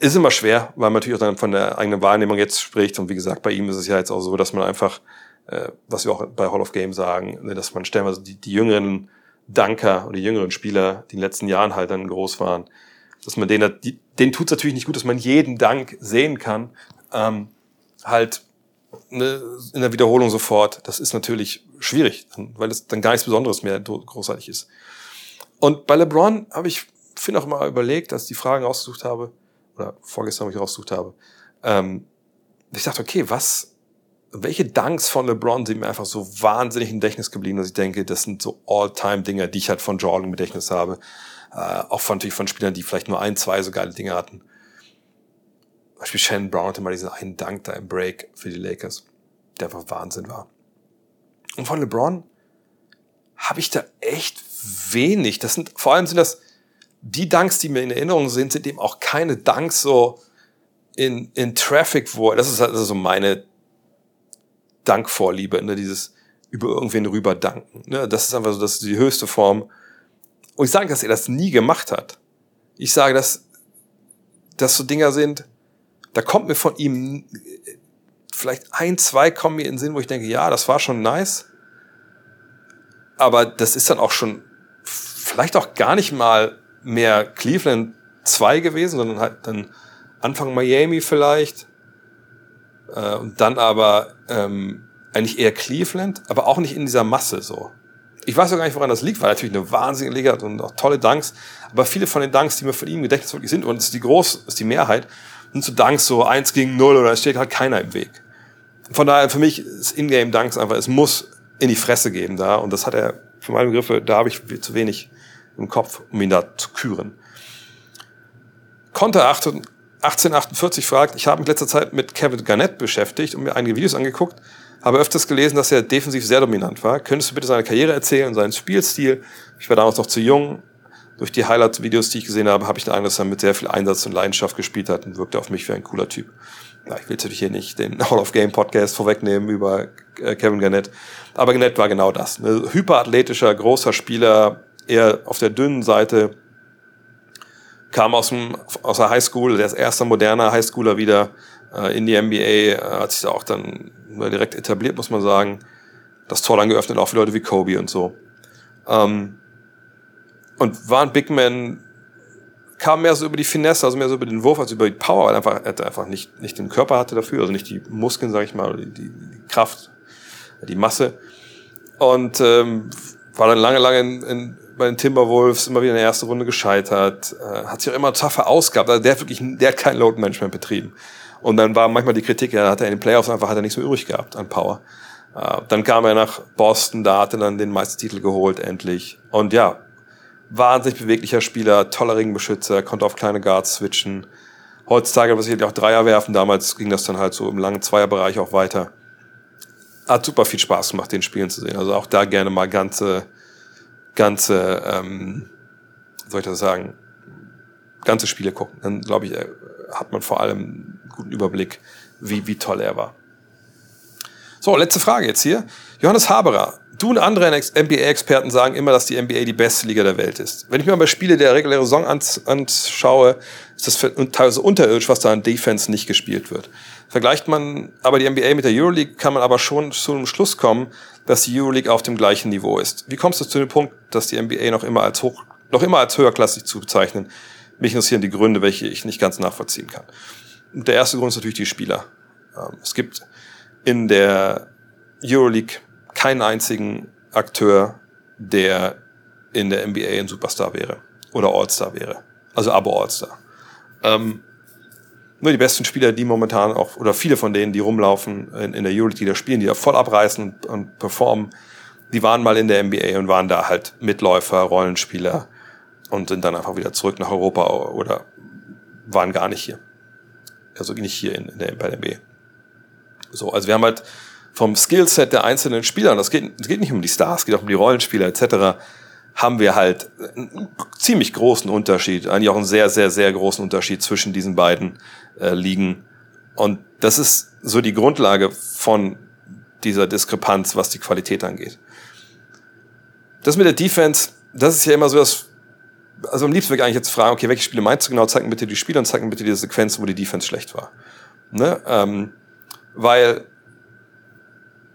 S1: Ist immer schwer, weil man natürlich auch dann von der eigenen Wahrnehmung jetzt spricht. Und wie gesagt, bei ihm ist es ja jetzt auch so, dass man einfach, äh, was wir auch bei Hall of Game sagen, ne, dass man stellenweise die, die jüngeren Dunker und die jüngeren Spieler, die in den letzten Jahren halt dann groß waren, dass man den, den tut es natürlich nicht gut, dass man jeden Dank sehen kann, ähm, halt ne, in der Wiederholung sofort. Das ist natürlich schwierig, weil es dann gar nichts Besonderes mehr großartig ist. Und bei LeBron habe ich, finde auch mal überlegt, als ich die Fragen rausgesucht habe, oder vorgestern, wo ich rausgesucht habe, ähm, ich dachte, okay, was, welche Danks von LeBron sind mir einfach so wahnsinnig im Gedächtnis geblieben, dass ich denke, das sind so All-Time-Dinger, die ich halt von Jordan im Gedächtnis habe. Äh, auch von, natürlich von Spielern, die vielleicht nur ein, zwei so geile Dinge hatten. Beispiel Shannon Brown hatte mal diesen einen Dank da im Break für die Lakers, der einfach Wahnsinn war. Und von LeBron habe ich da echt wenig. Das sind, vor allem sind das die Dunks, die mir in Erinnerung sind, sind eben auch keine Dunks so in, in Traffic, wo, das ist halt so meine Dankvorliebe, ne, dieses über irgendwen rüber danken. Ne? Das ist einfach so, das ist die höchste Form und ich sage, dass er das nie gemacht hat. Ich sage, dass das so Dinger sind, da kommt mir von ihm vielleicht ein, zwei kommen mir in den Sinn, wo ich denke, ja, das war schon nice. Aber das ist dann auch schon vielleicht auch gar nicht mal mehr Cleveland 2 gewesen, sondern halt dann Anfang Miami vielleicht. Äh, und dann aber ähm, eigentlich eher Cleveland, aber auch nicht in dieser Masse so. Ich weiß auch gar nicht, woran das liegt, weil natürlich eine wahnsinnige Liga hat und auch tolle Danks. Aber viele von den Danks, die mir von ihm gedächtnis wirklich sind, und es ist die groß, ist die Mehrheit, sind so Danks so eins gegen null oder es steht halt keiner im Weg. Von daher, für mich ist Ingame Danks einfach, es muss in die Fresse geben da. Und das hat er, für meine Begriffe, da habe ich zu wenig im Kopf, um ihn da zu küren. Konter 1848 fragt, ich habe mich letzter Zeit mit Kevin Garnett beschäftigt und mir einige Videos angeguckt habe öfters gelesen, dass er defensiv sehr dominant war. Könntest du bitte seine Karriere erzählen, seinen Spielstil? Ich war damals noch zu jung. Durch die Highlight-Videos, die ich gesehen habe, habe ich den Eindruck, dass er mit sehr viel Einsatz und Leidenschaft gespielt hat und wirkte auf mich wie ein cooler Typ. Ja, ich will natürlich hier nicht den [laughs] Hall of Game Podcast vorwegnehmen über äh, Kevin Garnett. Aber Garnett war genau das. Ein hyperathletischer, großer Spieler, eher auf der dünnen Seite, kam aus, dem, aus der Highschool, der ist erster moderner Highschooler wieder äh, in die NBA, äh, hat sich da auch dann direkt etabliert, muss man sagen. Das Tor dann geöffnet, auch für Leute wie Kobe und so. Ähm, und war ein Big Man, kam mehr so über die Finesse, also mehr so über den Wurf als über die Power, weil er einfach, er einfach nicht, nicht den Körper hatte dafür, also nicht die Muskeln, sag ich mal, die, die, Kraft, die Masse. Und ähm, war dann lange, lange in, in, bei den Timberwolves immer wieder in der ersten Runde gescheitert, äh, hat sich auch immer tougher ausgehabt. Also der hat wirklich, der hat kein Load Management betrieben. Und dann war manchmal die Kritik, ja, hat er in den Playoffs einfach hat er nichts mehr übrig gehabt an Power. Äh, dann kam er nach Boston, da hat er dann den Meistertitel geholt, endlich. Und ja, wahnsinnig beweglicher Spieler, toller Ringbeschützer, konnte auf kleine Guards switchen. Heutzutage was ich auch Dreier werfen, damals ging das dann halt so im langen Zweierbereich auch weiter. Hat super viel Spaß gemacht, den Spielen zu sehen. Also auch da gerne mal ganze, ganze, ähm, soll ich das sagen, ganze Spiele gucken. Dann glaube ich, äh, hat man vor allem einen guten Überblick, wie, wie toll er war. So, letzte Frage jetzt hier. Johannes Haberer. Du und andere NBA-Experten sagen immer, dass die NBA die beste Liga der Welt ist. Wenn ich mir mal Spiele der regulären Saison anschaue, ist das teilweise unterirdisch, was da an Defense nicht gespielt wird. Vergleicht man aber die NBA mit der Euroleague, kann man aber schon zu einem Schluss kommen, dass die Euroleague auf dem gleichen Niveau ist. Wie kommst du zu dem Punkt, dass die NBA noch immer als hoch, noch immer als höherklassig zu bezeichnen? Mich interessieren die Gründe, welche ich nicht ganz nachvollziehen kann. Und der erste Grund ist natürlich die Spieler. Ähm, es gibt in der Euroleague keinen einzigen Akteur, der in der NBA ein Superstar wäre oder All-Star wäre. Also aber All-Star. Ähm, nur die besten Spieler, die momentan auch, oder viele von denen, die rumlaufen in, in der Euroleague, die da spielen, die da voll abreißen und, und performen, die waren mal in der NBA und waren da halt Mitläufer, Rollenspieler, und sind dann einfach wieder zurück nach Europa oder waren gar nicht hier. Also nicht hier in, in der, bei der B. So, also wir haben halt vom Skillset der einzelnen Spieler, und das geht, das geht nicht um die Stars, es geht auch um die Rollenspieler etc., haben wir halt einen ziemlich großen Unterschied, eigentlich auch einen sehr, sehr, sehr großen Unterschied zwischen diesen beiden äh, Ligen. Und das ist so die Grundlage von dieser Diskrepanz, was die Qualität angeht. Das mit der Defense, das ist ja immer so das, also am liebsten würde ich eigentlich jetzt fragen, okay, welche Spiele meinst du genau? Zeig mir bitte die Spiele und zeig mir bitte diese Sequenz, wo die Defense schlecht war. Ne? Ähm, weil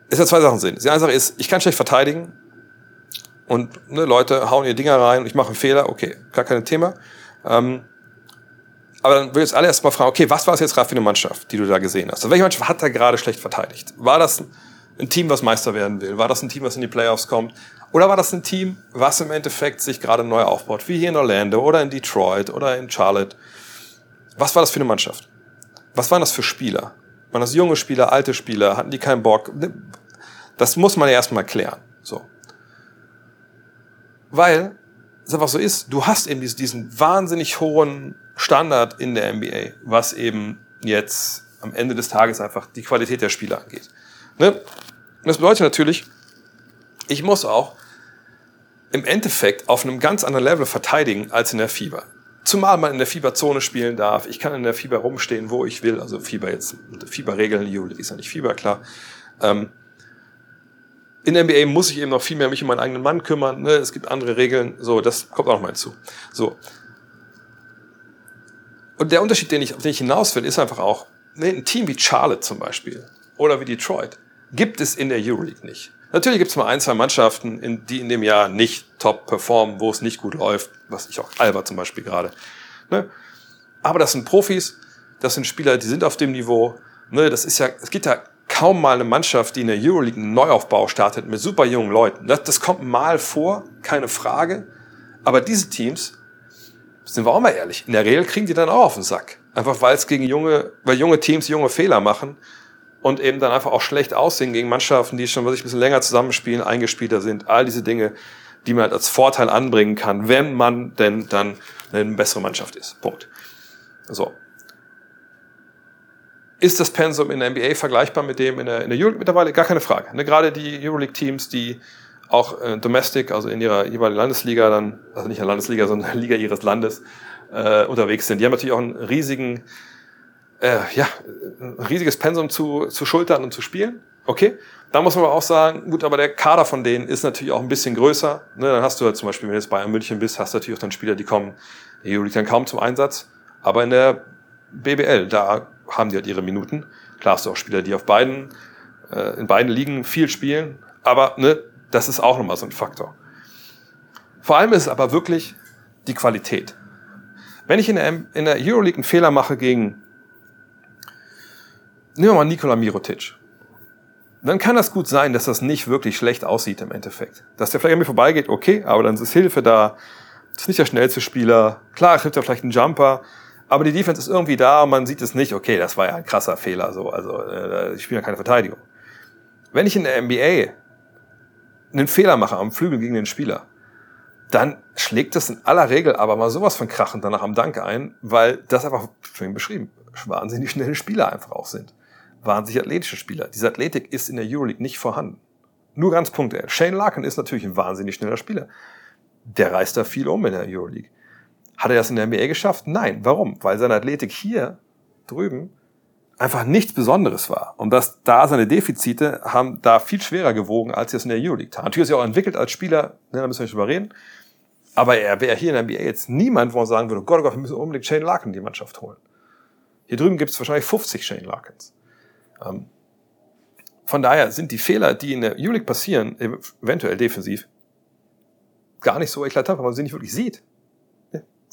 S1: es ja zwei Sachen sind. Die eine Sache ist, ich kann schlecht verteidigen und ne, Leute hauen ihr Dinger rein und ich mache einen Fehler, okay, gar kein Thema. Ähm, aber dann würde ich jetzt alle erstmal fragen, okay, was war es jetzt gerade für eine Mannschaft, die du da gesehen hast? Also welche Mannschaft hat da gerade schlecht verteidigt? War das ein Team, was Meister werden will? War das ein Team, was in die Playoffs kommt? Oder war das ein Team, was im Endeffekt sich gerade neu aufbaut, wie hier in Orlando oder in Detroit oder in Charlotte? Was war das für eine Mannschaft? Was waren das für Spieler? Waren das junge Spieler, alte Spieler? Hatten die keinen Bock? Das muss man ja erstmal klären. So. Weil es einfach so ist, du hast eben diesen wahnsinnig hohen Standard in der NBA, was eben jetzt am Ende des Tages einfach die Qualität der Spieler angeht. Ne? Das bedeutet natürlich, ich muss auch im Endeffekt auf einem ganz anderen Level verteidigen als in der Fieber. Zumal man in der Fieberzone spielen darf. Ich kann in der Fieber rumstehen, wo ich will. Also Fieber jetzt, Fieberregeln, Juli ist ja nicht Fieber, klar. Ähm, in der NBA muss ich eben noch viel mehr mich um meinen eigenen Mann kümmern. Ne? Es gibt andere Regeln. So, das kommt auch noch mal hinzu. So. Und der Unterschied, den ich, auf den ich hinaus will, ist einfach auch, ne, ein Team wie Charlotte zum Beispiel oder wie Detroit gibt es in der Euroleague nicht. Natürlich gibt es mal ein, zwei Mannschaften, in, die in dem Jahr nicht top performen, wo es nicht gut läuft, was ich auch Alba zum Beispiel gerade. Ne? Aber das sind Profis, das sind Spieler, die sind auf dem Niveau. Ne? Das ist ja, es gibt ja kaum mal eine Mannschaft, die in der Euroleague einen Neuaufbau startet mit super jungen Leuten. Das, das kommt mal vor, keine Frage. Aber diese Teams, sind wir auch mal ehrlich, in der Regel kriegen die dann auch auf den Sack. Einfach weil es gegen junge, weil junge Teams junge Fehler machen und eben dann einfach auch schlecht aussehen gegen Mannschaften, die schon wirklich ein bisschen länger zusammenspielen, eingespielter sind. All diese Dinge, die man halt als Vorteil anbringen kann, wenn man denn dann eine bessere Mannschaft ist. Punkt. So. Ist das Pensum in der NBA vergleichbar mit dem in der, in der Euroleague mittlerweile? Gar keine Frage. Ne? Gerade die Euroleague-Teams, die auch äh, Domestic, also in ihrer jeweiligen Landesliga dann, also nicht in der Landesliga, sondern in der Liga ihres Landes äh, unterwegs sind. Die haben natürlich auch einen riesigen äh, ja, ein riesiges Pensum zu, zu schultern und zu spielen. Okay. Da muss man aber auch sagen, gut, aber der Kader von denen ist natürlich auch ein bisschen größer. Ne, dann hast du halt zum Beispiel, wenn du jetzt Bayern München bist, hast du natürlich auch dann Spieler, die kommen, die Euroleague dann kaum zum Einsatz. Aber in der BBL, da haben die halt ihre Minuten. Klar hast du auch Spieler, die auf beiden, äh, in beiden Ligen viel spielen. Aber ne, das ist auch nochmal so ein Faktor. Vor allem ist es aber wirklich die Qualität. Wenn ich in der, in der Euroleague einen Fehler mache gegen Nehmen wir mal Nikola Mirotic. Dann kann das gut sein, dass das nicht wirklich schlecht aussieht im Endeffekt. Dass der vielleicht an mir vorbeigeht, okay, aber dann ist Hilfe da. Ist nicht der schnellste Spieler. Klar, trifft er vielleicht einen Jumper, aber die Defense ist irgendwie da und man sieht es nicht. Okay, das war ja ein krasser Fehler. So, also äh, ich spiele ja keine Verteidigung. Wenn ich in der NBA einen Fehler mache am Flügel gegen den Spieler, dann schlägt das in aller Regel aber mal sowas von krachend danach am Dank ein, weil das einfach, schon beschrieben, wahnsinnig schnelle Spieler einfach auch sind wahnsinnig athletische Spieler. Diese Athletik ist in der Euroleague nicht vorhanden. Nur ganz punktuell. Shane Larkin ist natürlich ein wahnsinnig schneller Spieler. Der reißt da viel um in der Euroleague. Hat er das in der NBA geschafft? Nein. Warum? Weil seine Athletik hier drüben einfach nichts Besonderes war. Und dass da seine Defizite haben da viel schwerer gewogen, als es in der Euroleague tat. Natürlich ist er auch entwickelt als Spieler, ne, da müssen wir nicht drüber reden. Aber er wäre hier in der NBA jetzt niemand, wo man sagen würde, Gott, oh Gott, wir müssen unbedingt Shane Larkin in die Mannschaft holen. Hier drüben gibt es wahrscheinlich 50 Shane Larkins. Ähm, von daher sind die Fehler, die in der Euroleague passieren, eventuell defensiv, gar nicht so eklatant, weil man sie nicht wirklich sieht.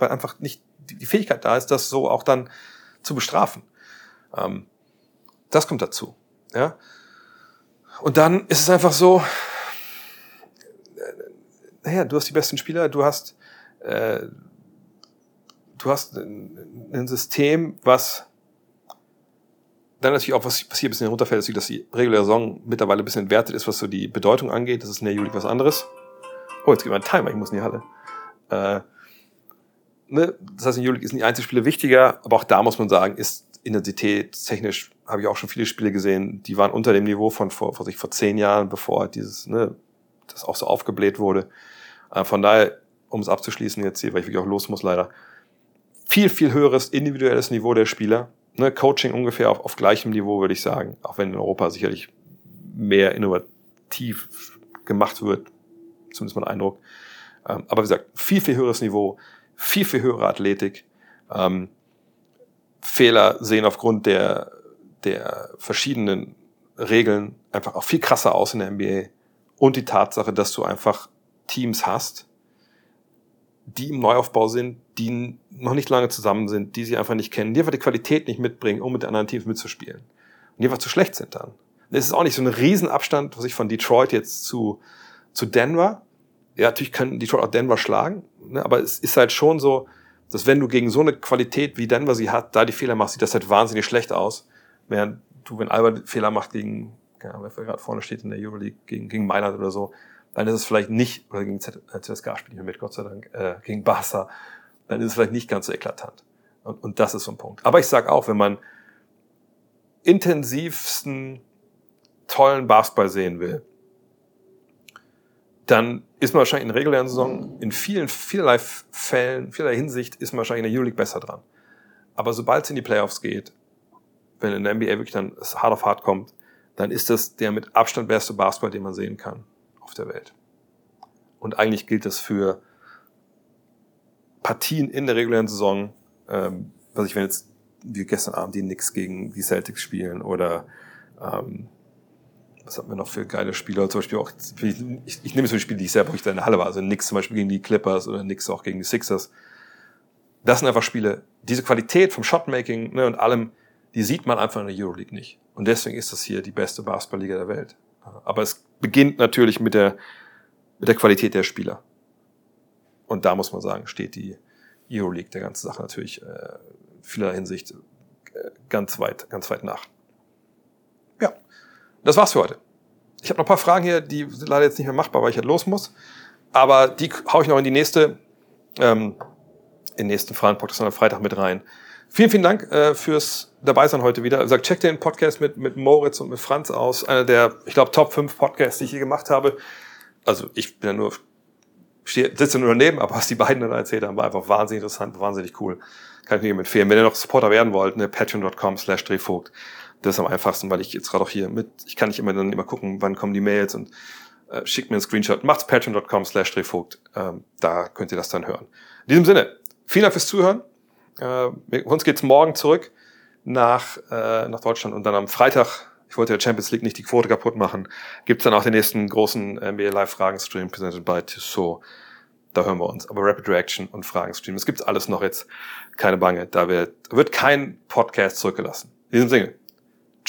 S1: Weil einfach nicht die Fähigkeit da ist, das so auch dann zu bestrafen. Ähm, das kommt dazu. Ja? Und dann ist es einfach so, äh, naja, du hast die besten Spieler, du hast, äh, du hast ein System, was dann natürlich auch, was, was hier ein bisschen runterfällt, ist, dass die reguläre Saison mittlerweile ein bisschen entwertet ist, was so die Bedeutung angeht. Das ist in der Juli was anderes. Oh, jetzt geht mein Timer, ich muss in die Halle. Äh, ne? Das heißt, in Juli sind die Einzelspiele wichtiger, aber auch da muss man sagen, ist intensitätstechnisch habe ich auch schon viele Spiele gesehen, die waren unter dem Niveau von vor, vor, sich vor zehn Jahren, bevor dieses, ne, das auch so aufgebläht wurde. Äh, von daher, um es abzuschließen jetzt hier, weil ich wirklich auch los muss leider, viel, viel höheres individuelles Niveau der Spieler. Ne, Coaching ungefähr auf, auf gleichem Niveau, würde ich sagen, auch wenn in Europa sicherlich mehr innovativ gemacht wird, zumindest mein Eindruck. Ähm, aber wie gesagt, viel, viel höheres Niveau, viel, viel höhere Athletik. Ähm, Fehler sehen aufgrund der, der verschiedenen Regeln einfach auch viel krasser aus in der NBA. Und die Tatsache, dass du einfach Teams hast, die im Neuaufbau sind, die noch nicht lange zusammen sind, die sie einfach nicht kennen, die einfach die Qualität nicht mitbringen, um mit anderen Teams mitzuspielen. Und die einfach zu schlecht sind dann. Es ist auch nicht so ein Riesenabstand, was ich von Detroit jetzt zu, zu Denver. Ja, natürlich können Detroit auch Denver schlagen, ne, aber es ist halt schon so, dass wenn du gegen so eine Qualität wie Denver sie hat, da die Fehler machst, sieht das halt wahnsinnig schlecht aus. Während du, wenn Albert Fehler macht gegen, keine Ahnung, wer gerade vorne steht in der Euroleague, gegen, gegen Mailand oder so, dann ist es vielleicht nicht, oder gegen ZSK äh, spiele ich mit, Gott sei Dank, äh, gegen Barca, dann ist es vielleicht nicht ganz so eklatant. Und, und das ist so ein Punkt. Aber ich sag auch, wenn man intensivsten, tollen Basketball sehen will, dann ist man wahrscheinlich in der regulären Saison in vielen, vielerlei Fällen, vielerlei Hinsicht ist man wahrscheinlich in der Euroleague besser dran. Aber sobald es in die Playoffs geht, wenn in der NBA wirklich dann hart auf hart kommt, dann ist das der mit Abstand beste Basketball, den man sehen kann auf der Welt. Und eigentlich gilt das für Partien in der regulären Saison, ähm, was ich, wenn jetzt wie gestern Abend die Knicks gegen die Celtics spielen oder ähm, was hatten wir noch für geile Spieler? Zum Beispiel auch, ich, ich, ich nehme zum Beispiel, die ich selber, wo ich da in der Halle war, also Nix zum Beispiel gegen die Clippers oder Nix auch gegen die Sixers. Das sind einfach Spiele, diese Qualität vom Shotmaking ne, und allem, die sieht man einfach in der Euroleague nicht. Und deswegen ist das hier die beste Basketballliga der Welt. Aber es beginnt natürlich mit der, mit der Qualität der Spieler. Und da muss man sagen, steht die Euroleague der ganzen Sache natürlich äh, vieler Hinsicht äh, ganz weit, ganz weit nach. Das war's für heute. Ich habe noch ein paar Fragen hier, die sind leider jetzt nicht mehr machbar, weil ich halt los muss. Aber die hau ich noch in die nächste, ähm, in den nächsten Fragen-Podcast am Freitag mit rein. Vielen, vielen Dank äh, fürs dabei sein heute wieder. Sag, check den Podcast mit, mit Moritz und mit Franz aus. Einer der, ich glaube, Top 5 Podcasts, die ich je gemacht habe. Also ich bin ja nur, stehe, sitze nur daneben, aber was die beiden dann erzählt haben, war einfach wahnsinnig interessant, wahnsinnig cool. Kann ich mir empfehlen. Wenn ihr noch Supporter werden wollt, ne, patreon.com slash drehvogt. Das ist am einfachsten, weil ich jetzt gerade auch hier mit, ich kann nicht immer dann immer gucken, wann kommen die Mails und äh, schickt mir einen Screenshot. Macht's patreon.com slash drehvogt. Ähm, da könnt ihr das dann hören. In diesem Sinne, vielen Dank fürs Zuhören. Äh, uns geht's morgen zurück nach, äh, nach Deutschland und dann am Freitag, ich wollte der Champions League nicht die Quote kaputt machen, gibt's dann auch den nächsten großen NBA Live Fragen Stream presented by Tissot. Da hören wir uns. Aber Rapid Reaction und Fragen Stream, es gibt alles noch jetzt. Keine Bange, da wird, wird kein Podcast zurückgelassen. In diesem Sinne,